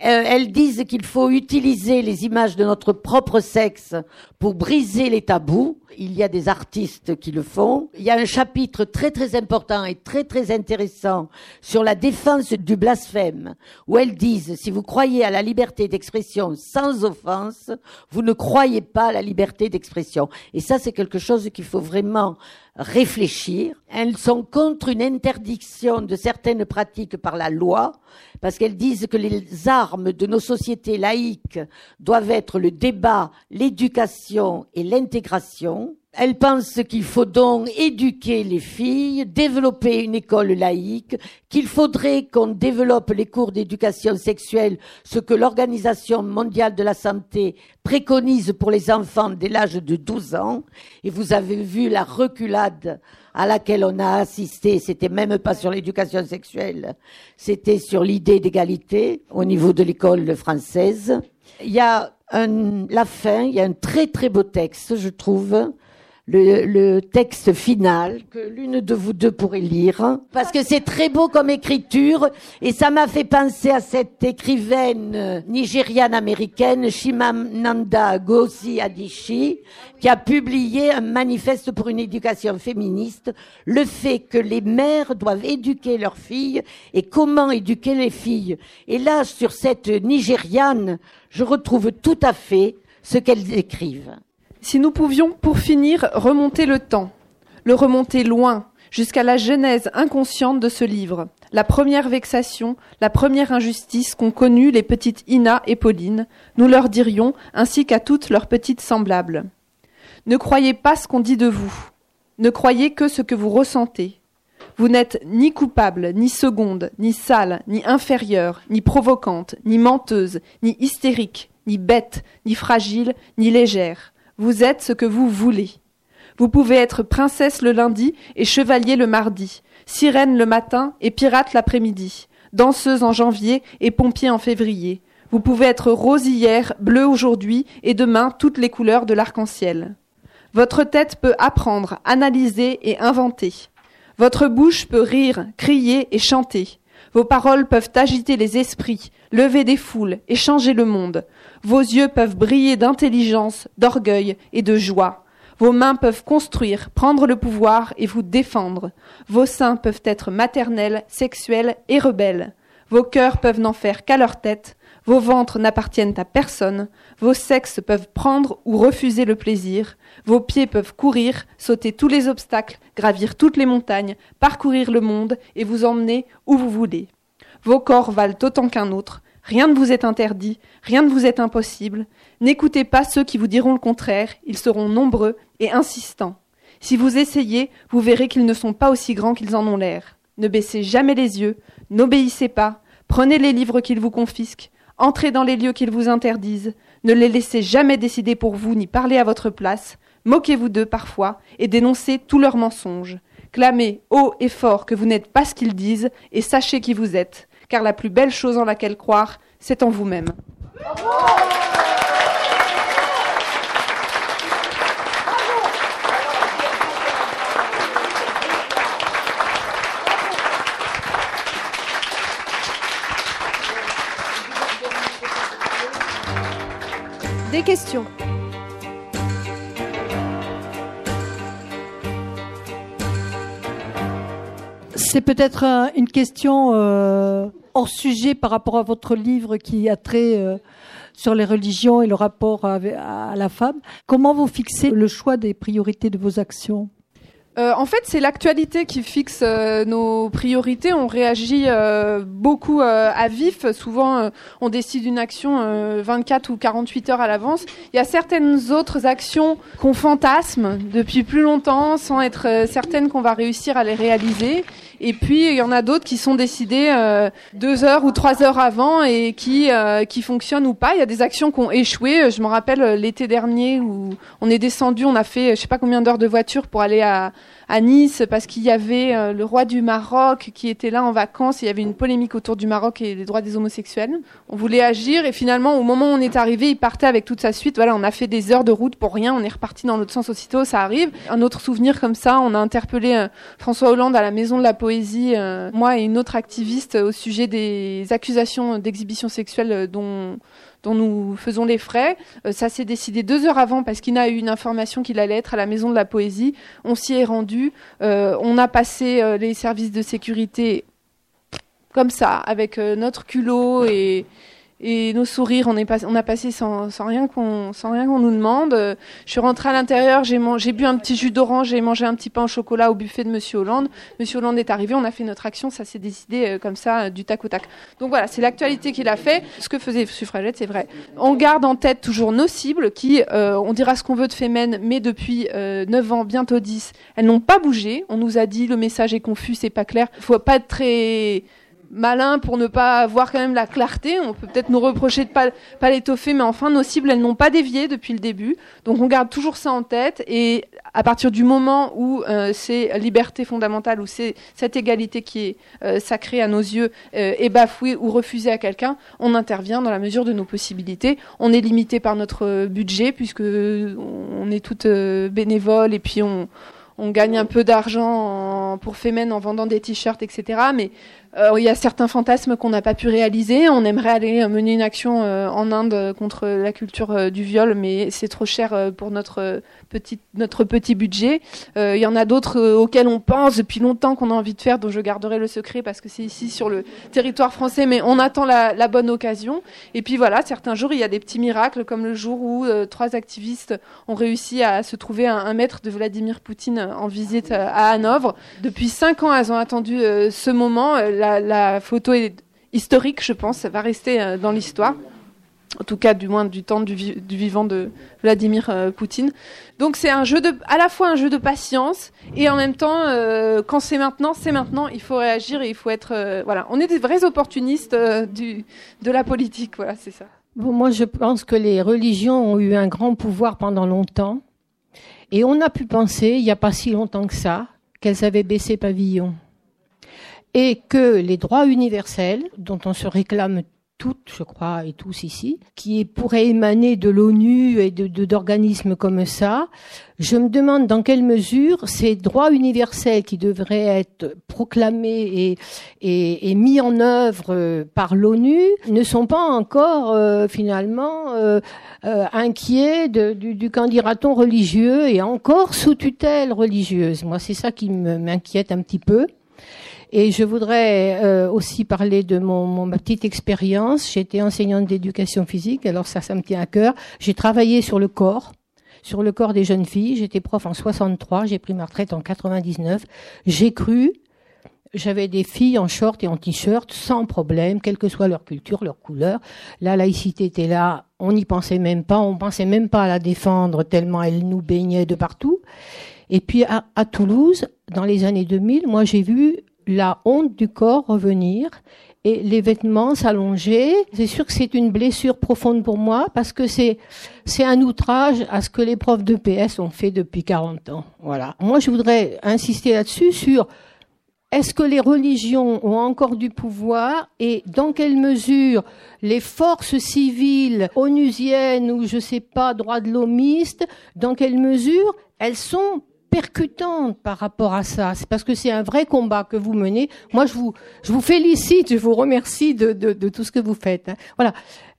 Speaker 3: Euh, elles disent qu'il faut utiliser les images de notre propre sexe pour briser les tabous. Il y a des artistes qui le font. Il y a un chapitre très très important et très très intéressant sur la défense du blasphème, où elles disent si vous croyez à la liberté d'expression sans offense, vous ne croyez pas à la liberté d'expression. Et ça, c'est quelque chose qu'il faut vraiment réfléchir. Elles sont contre une interdiction de certaines pratiques par la loi, parce qu'elles disent que les armes de nos sociétés laïques doivent être le débat, l'éducation et l'intégration. Elles pensent qu'il faut donc éduquer les filles, développer une école laïque, qu'il faudrait qu'on développe les cours d'éducation sexuelle, ce que l'Organisation mondiale de la santé préconise pour les enfants dès l'âge de 12 ans. Et vous avez vu la reculade à laquelle on a assisté, c'était même pas sur l'éducation sexuelle, c'était sur l'idée d'égalité au niveau de l'école française. Il y a un, la fin, il y a un très très beau texte, je trouve, le, le texte final que l'une de vous deux pourrait lire, parce que c'est très beau comme écriture, et ça m'a fait penser à cette écrivaine euh, nigériane américaine, Chimamanda Ngozi Adichie, qui a publié un manifeste pour une éducation féministe, le fait que les mères doivent éduquer leurs filles et comment éduquer les filles. Et là, sur cette nigériane, je retrouve tout à fait ce qu'elles écrivent.
Speaker 5: Si nous pouvions, pour finir, remonter le temps, le remonter loin, jusqu'à la genèse inconsciente de ce livre, la première vexation, la première injustice qu'ont connue les petites Ina et Pauline, nous leur dirions, ainsi qu'à toutes leurs petites semblables. Ne croyez pas ce qu'on dit de vous. Ne croyez que ce que vous ressentez. Vous n'êtes ni coupable, ni seconde, ni sale, ni inférieure, ni provocante, ni menteuse, ni hystérique, ni bête, ni fragile, ni légère. Vous êtes ce que vous voulez. Vous pouvez être princesse le lundi et chevalier le mardi, sirène le matin et pirate l'après-midi, danseuse en janvier et pompier en février. Vous pouvez être rose hier, bleu aujourd'hui et demain toutes les couleurs de l'arc-en-ciel. Votre tête peut apprendre, analyser et inventer. Votre bouche peut rire, crier et chanter. Vos paroles peuvent agiter les esprits, lever des foules et changer le monde. Vos yeux peuvent briller d'intelligence, d'orgueil et de joie. Vos mains peuvent construire, prendre le pouvoir et vous défendre. Vos seins peuvent être maternels, sexuels et rebelles. Vos cœurs peuvent n'en faire qu'à leur tête. Vos ventres n'appartiennent à personne. Vos sexes peuvent prendre ou refuser le plaisir. Vos pieds peuvent courir, sauter tous les obstacles, gravir toutes les montagnes, parcourir le monde et vous emmener où vous voulez. Vos corps valent autant qu'un autre. Rien ne vous est interdit, rien ne vous est impossible. N'écoutez pas ceux qui vous diront le contraire, ils seront nombreux et insistants. Si vous essayez, vous verrez qu'ils ne sont pas aussi grands qu'ils en ont l'air. Ne baissez jamais les yeux, n'obéissez pas, prenez les livres qu'ils vous confisquent, entrez dans les lieux qu'ils vous interdisent, ne les laissez jamais décider pour vous ni parler à votre place, moquez-vous d'eux parfois et dénoncez tous leurs mensonges. Clamez haut et fort que vous n'êtes pas ce qu'ils disent et sachez qui vous êtes, car la plus belle chose en laquelle croire, c'est en vous-même.
Speaker 7: C'est peut-être euh, une question euh, hors sujet par rapport à votre livre qui a trait euh, sur les religions et le rapport à, à la femme. Comment vous fixez le choix des priorités de vos actions?
Speaker 5: Euh, en fait, c'est l'actualité qui fixe euh, nos priorités. On réagit euh, beaucoup à vif. Souvent, on décide une action euh, 24 ou 48 heures à l'avance. Il y a certaines autres actions qu'on fantasme depuis plus longtemps sans être certaine qu'on va réussir à les réaliser. Et puis, il y en a d'autres qui sont décidées euh, deux heures ou trois heures avant et qui, euh, qui fonctionnent ou pas. Il y a des actions qui ont échoué. Je me rappelle euh, l'été dernier où on est descendu, on a fait je sais pas combien d'heures de voiture pour aller à, à Nice parce qu'il y avait euh, le roi du Maroc qui était là en vacances. Il y avait une polémique autour du Maroc et des droits des homosexuels. On voulait agir et finalement, au moment où on est arrivé, il partait avec toute sa suite. Voilà, on a fait des heures de route pour rien. On est reparti dans l'autre sens aussitôt. Ça arrive. Un autre souvenir comme ça, on a interpellé euh, François Hollande à la Maison de la Poésie, euh, moi et une autre activiste au sujet des accusations d'exhibition sexuelle dont dont nous faisons les frais. Euh, ça s'est décidé deux heures avant parce qu'il a eu une information qu'il allait être à la Maison de la Poésie. On s'y est rendu. Euh, on a passé euh, les services de sécurité comme ça, avec notre culot et, et nos sourires. On, est pas- on a passé sans, rien qu'on sans rien qu'on nous demande. Je suis rentrée à l'intérieur, j'ai man- j'ai bu un petit jus d'orange, j'ai mangé un petit pain au chocolat au buffet de Monsieur Hollande. Monsieur Hollande est arrivé, on a fait notre action, ça s'est décidé euh, comme ça, euh, du tac au tac. Donc voilà, c'est l'actualité qu'il a fait. Ce que faisait Suffragette, c'est vrai. On garde en tête toujours nos cibles qui, euh, on dira ce qu'on veut de Femen, mais depuis euh, 9 ans, bientôt 10, elles n'ont pas bougé. On nous a dit le message est confus, c'est pas clair. faut pas être très malin pour ne pas voir quand même la clarté. On peut peut-être nous reprocher de pas, pas l'étoffer, mais enfin, nos cibles, elles n'ont pas dévié depuis le début. Donc on garde toujours ça en tête et à partir du moment où euh, c'est liberté fondamentale, où c'est cette égalité qui est euh, sacrée à nos yeux euh, est bafouée ou refusée à quelqu'un, on intervient dans la mesure de nos possibilités. On est limité par notre budget puisque on est toutes euh, bénévoles et puis on, on gagne un peu d'argent en- pour Femen en vendant des t-shirts, etc. Mais il y a certains fantasmes qu'on n'a pas pu réaliser. On aimerait aller euh, mener une action euh, en Inde euh, contre la culture euh, du viol, mais c'est trop cher euh, pour notre euh, petit notre petit budget. Euh, Il y en a d'autres euh, auxquels on pense depuis longtemps qu'on a envie de faire, dont je garderai le secret parce que c'est ici sur le territoire français, mais on attend la, bonne occasion. Et puis voilà, certains jours il y a des petits miracles, comme le jour où euh, trois activistes ont réussi à se trouver un, un maître de Vladimir Poutine en visite euh, à Hanovre. Depuis cinq ans, elles ont attendu euh, ce moment. La, photo est historique, je pense, ça va rester euh, dans l'histoire. En tout cas, du moins du temps du, vi- du vivant de Vladimir euh, Poutine. Donc c'est un jeu à la fois un jeu de patience et en même temps, euh, quand c'est maintenant, c'est maintenant. Il faut réagir et il faut être, voilà, on est des vrais opportunistes de la politique. Voilà, c'est ça.
Speaker 8: Moi, je pense que les religions ont eu un grand pouvoir pendant longtemps. Et on a pu penser, il n'y a pas si longtemps que ça, qu'elles avaient baissé pavillon. Et que les droits universels, dont on se réclame toutes, je crois, et tous ici, qui pourraient émaner de l'ONU et d'organismes comme ça, je me demande dans quelle mesure ces droits universels qui devraient être proclamés et, mis en œuvre par l'ONU ne sont pas encore euh, finalement euh, euh, inquiets du, du candidaton religieux et encore sous tutelle religieuse. Moi, c'est ça qui m'inquiète un petit peu. Et je voudrais euh, aussi parler de mon, mon- ma petite expérience. J'étais enseignante d'éducation physique, alors ça, ça me tient à cœur. J'ai travaillé sur le corps, sur le corps des jeunes filles. J'étais prof en 63, j'ai pris ma retraite en 99. J'ai cru, j'avais des filles en short et en t-shirt sans problème, quelle que soit leur culture, leur couleur. La laïcité était là, on n'y pensait même pas, on pensait même pas à la défendre tellement elle nous baignait de partout. Et puis à, à Toulouse, dans les années 2000, moi j'ai vu la honte du corps revenir et les vêtements s'allonger. C'est sûr que c'est une blessure profonde pour moi parce que c'est c'est un outrage à ce que les profs de PS ont fait depuis 40 ans. Voilà. Moi, je voudrais insister là-dessus sur est-ce que les religions ont encore du pouvoir et dans quelle mesure les forces civiles onusiennes ou je sais pas droits de l'homiste, dans quelle mesure elles sont percutantes par rapport à ça. C'est parce que c'est un vrai combat que vous menez. Moi, je vous, je vous félicite, je vous remercie de, de, de tout ce que vous faites. hein. Voilà.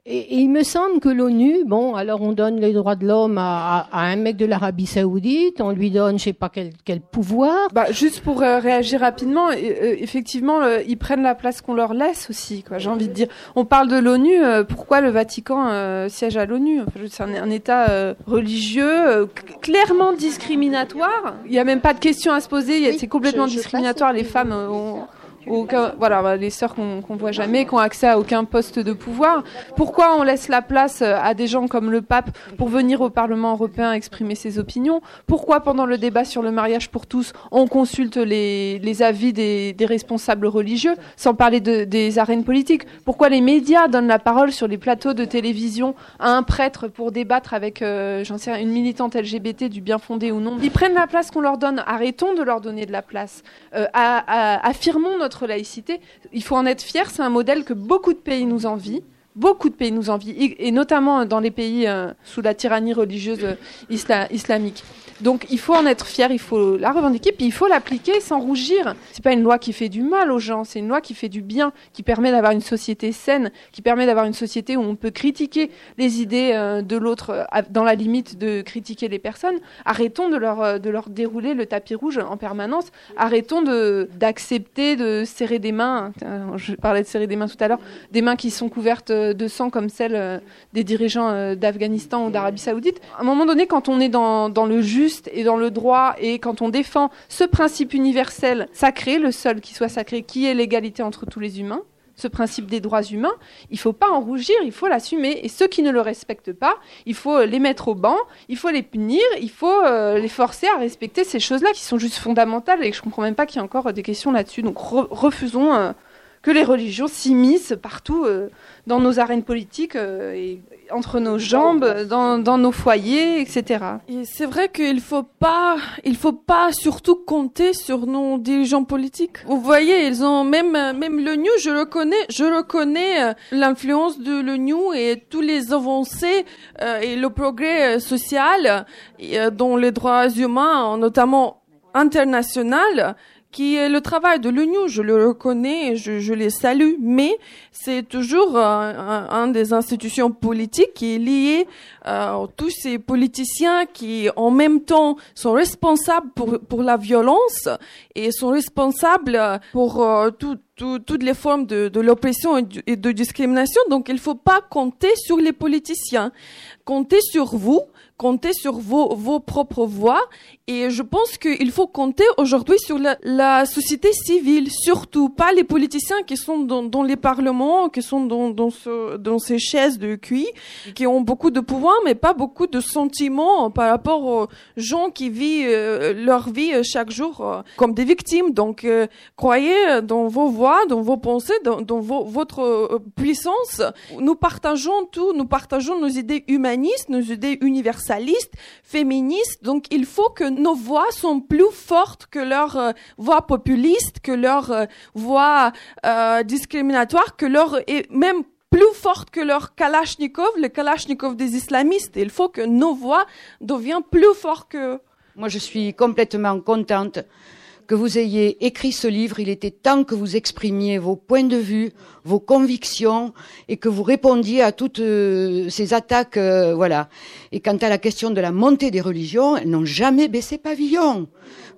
Speaker 8: Et, et il me semble que l'ONU, bon, alors on donne les droits de l'homme à, à, à un mec de l'Arabie Saoudite, on lui donne, je sais pas quel, quel pouvoir.
Speaker 5: Bah, juste pour euh, réagir rapidement, euh, effectivement, euh, ils prennent la place qu'on leur laisse aussi. Quoi, j'ai envie de dire. On parle de l'ONU. euh, pourquoi le Vatican euh, siège à l'ONU? Enfin, C'est un, un État euh, religieux, euh, clairement discriminatoire. Il n'y a même pas de question à se poser.
Speaker 2: Oui,
Speaker 5: c'est complètement
Speaker 2: je- je
Speaker 5: discriminatoire. Les femmes euh, ont voilà, bah, les sœurs qu'on qu'on voit jamais, qui ont accès à aucun poste de pouvoir. Pourquoi on laisse la place euh, à des gens comme le pape pour venir au Parlement européen exprimer ses opinions? Pourquoi pendant le débat sur le mariage pour tous, on consulte les, avis des, responsables religieux, sans parler de- des arènes politiques? Pourquoi les médias donnent la parole sur les plateaux de télévision à un prêtre pour débattre avec, euh, j'en sais une militante LGBT du bien fondé ou non? Ils prennent la place qu'on leur donne. Arrêtons de leur donner de la place. Euh, affirmons notre laïcité. Il faut en être fier. C'est un modèle que beaucoup de pays nous envient. Beaucoup de pays nous envient, et, notamment dans les pays euh, sous la tyrannie religieuse euh, isla- islamique. Donc il faut en être fier, il faut la revendiquer, puis il faut l'appliquer sans rougir. C'est pas une loi qui fait du mal aux gens, c'est une loi qui fait du bien, qui permet d'avoir une société saine, qui permet d'avoir une société où on peut critiquer les idées euh, de l'autre euh, dans la limite de critiquer les personnes. Arrêtons de leur euh, de leur dérouler le tapis rouge en permanence. Arrêtons d'accepter de serrer des mains. Je parlais de serrer des mains tout à l'heure, des mains qui sont couvertes de sang comme celles des dirigeants d'Afghanistan ou d'Arabie Saoudite. À un moment donné, quand on est dans, dans le juste et dans le droit et quand on défend ce principe universel sacré, le seul qui soit sacré, qui est l'égalité entre tous les humains, ce principe des droits humains, il faut pas en rougir, il faut l'assumer. Et ceux qui ne le respectent pas, il faut euh, les mettre au banc, il faut les punir, il faut euh, les forcer à respecter ces choses-là qui sont juste fondamentales et je comprends même pas qu'il y ait encore euh, des questions là-dessus. Donc re- refusons que les religions s'immiscent partout euh, dans nos arènes politiques euh, et entre nos jambes, dans, dans nos foyers, etc.
Speaker 4: Et c'est vrai qu'il faut pas, il faut pas surtout compter sur nos dirigeants politiques. Vous voyez, ils ont même, même l'ONU, je reconnais, je reconnais euh, l'influence de l'ONU et tous les avancées euh, et le progrès euh, social euh, dans les droits humains, notamment international, qui est le travail de l'ONU, je le reconnais, je, je les salue, mais c'est toujours euh, un, un des institutions politiques qui est lié euh, tous ces politiciens qui en même temps sont responsables pour, pour la violence et sont responsables pour euh, tout, tout- toutes les formes de, de l'oppression et, de discrimination. Donc il faut pas compter sur les politiciens, compter sur vous, compter sur vos, vos propres voix. Et je pense qu'il faut compter aujourd'hui sur la, société civile, surtout pas les politiciens qui sont dans, les parlements, qui sont dans, dans, ce, dans ces chaises de cuir, qui ont beaucoup de pouvoir, mais pas beaucoup de sentiments par rapport aux gens qui vivent euh, leur vie chaque jour euh, comme des victimes. Donc, euh, croyez dans vos voix, dans vos pensées, dans, votre puissance. Nous partageons tout, nous partageons nos idées humanistes, nos idées universalistes, féministes. Donc, il faut que nos voix sont plus fortes que leurs euh, voix populistes, que leurs euh, voix euh, discriminatoires, que leur et même plus fortes que leur Kalachnikov, le Kalachnikov des islamistes. Il faut que nos voix deviennent plus fortes que
Speaker 9: Moi, je suis complètement contente que vous ayez écrit ce livre. Il était temps que vous exprimiez vos points de vue, vos convictions et que vous répondiez à toutes euh, ces attaques. euh, voilà. Et quant à la question de la montée des religions, elles n'ont jamais baissé pavillon.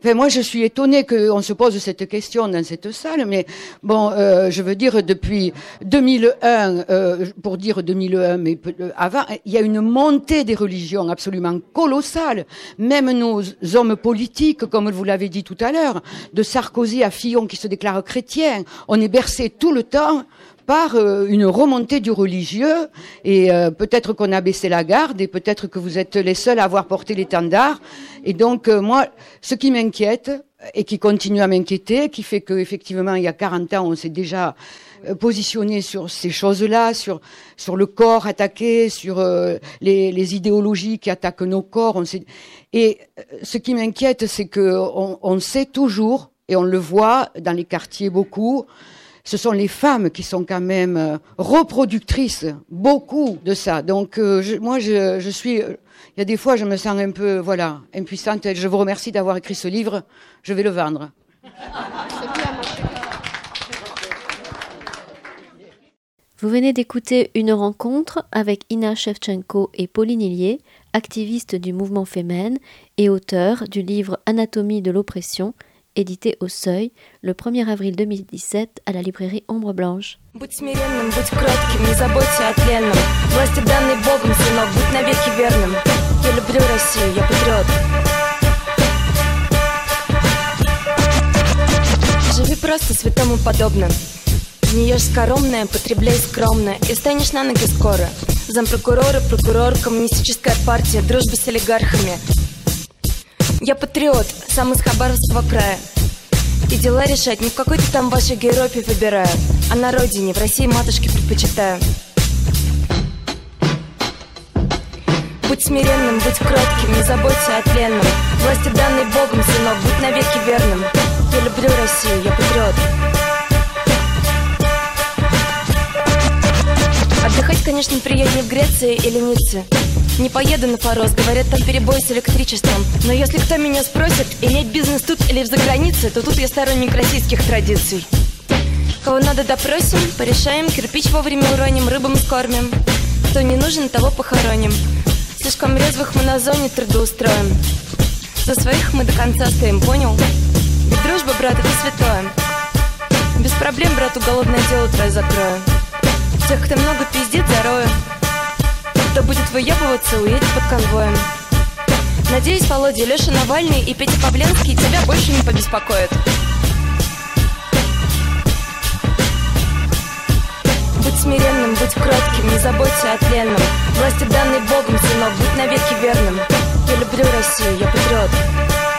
Speaker 9: Enfin, moi, je suis étonnée qu'on se pose cette question dans cette salle, mais bon, euh, je veux dire, depuis 2001, euh, pour dire 2001, mais euh, avant, il y a une montée des religions absolument colossale. Même nos hommes politiques, comme vous l'avez dit tout à l'heure, de Sarkozy à Fillon qui se déclarent chrétiens, on est bercé tout le temps par euh, une remontée du religieux et euh, peut-être qu'on a baissé la garde et peut-être que vous êtes les seuls à avoir porté l'étendard et donc euh, moi ce qui m'inquiète et qui continue à m'inquiéter qui fait que effectivement il y a 40 ans on s'est déjà positionné sur ces choses-là, sur sur le corps attaqué, sur euh, les, les idéologies qui attaquent nos corps. On. Et ce qui m'inquiète, c'est que on, on sait toujours et on le voit dans les quartiers beaucoup. Ce sont les femmes qui sont quand même euh, reproductrices beaucoup de ça. Donc euh, moi je, je suis, euh, il y a des fois je me sens un peu voilà impuissante. Je vous remercie d'avoir écrit ce livre. Je vais le vendre.
Speaker 1: Vous venez d'écouter une rencontre avec Ina Shevchenko et Pauline Hillier, activistes du mouvement Femen et auteurs du livre Anatomie de l'oppression, édité au Seuil le 1er avril 2017 à la librairie Ombre Blanche.
Speaker 6: Живи просто святому подобно Не ешь скоромное, потребляй скромно И станешь на ноги скоро. Зампрокурора, прокурор, коммунистическая партия Дружба с олигархами Я патриот, сам из Хабаровского края. И дела решать не в какой-то там вашей Европе выбираю А на родине, в России матушке предпочитаю. Будь смиренным, будь кротким, не заботься о тленном. Власти данной Богом, сынок, будь навеки верным. Я люблю Россию, я патриот. Отдыхать, конечно, приятнее в Греции или Ницце Не поеду на Форос, говорят, там перебой с электричеством. Но если кто меня спросит, иметь бизнес тут или в загранице То тут я сторонник российских традиций. Кого надо допросим, порешаем, кирпич вовремя уроним, рыбам скормим. Кто не нужен, того похороним. Слишком резвых мы на зоне трудоустроим. За своих мы до конца стоим, понял? Ведь дружба, брат, это святое. Без проблем, брату, голодное дело твое закрою. Тех, кто много пиздит, зарою Кто будет выебываться, уедет под конвоем. Надеюсь, Володя, Леша Навальный и Петя Павленский тебя больше не побеспокоят. Будь смиренным, будь кротким, не заботься о тленном. Власти данной Богом, сынок, будь навеки верным. Я люблю Россию, я патриот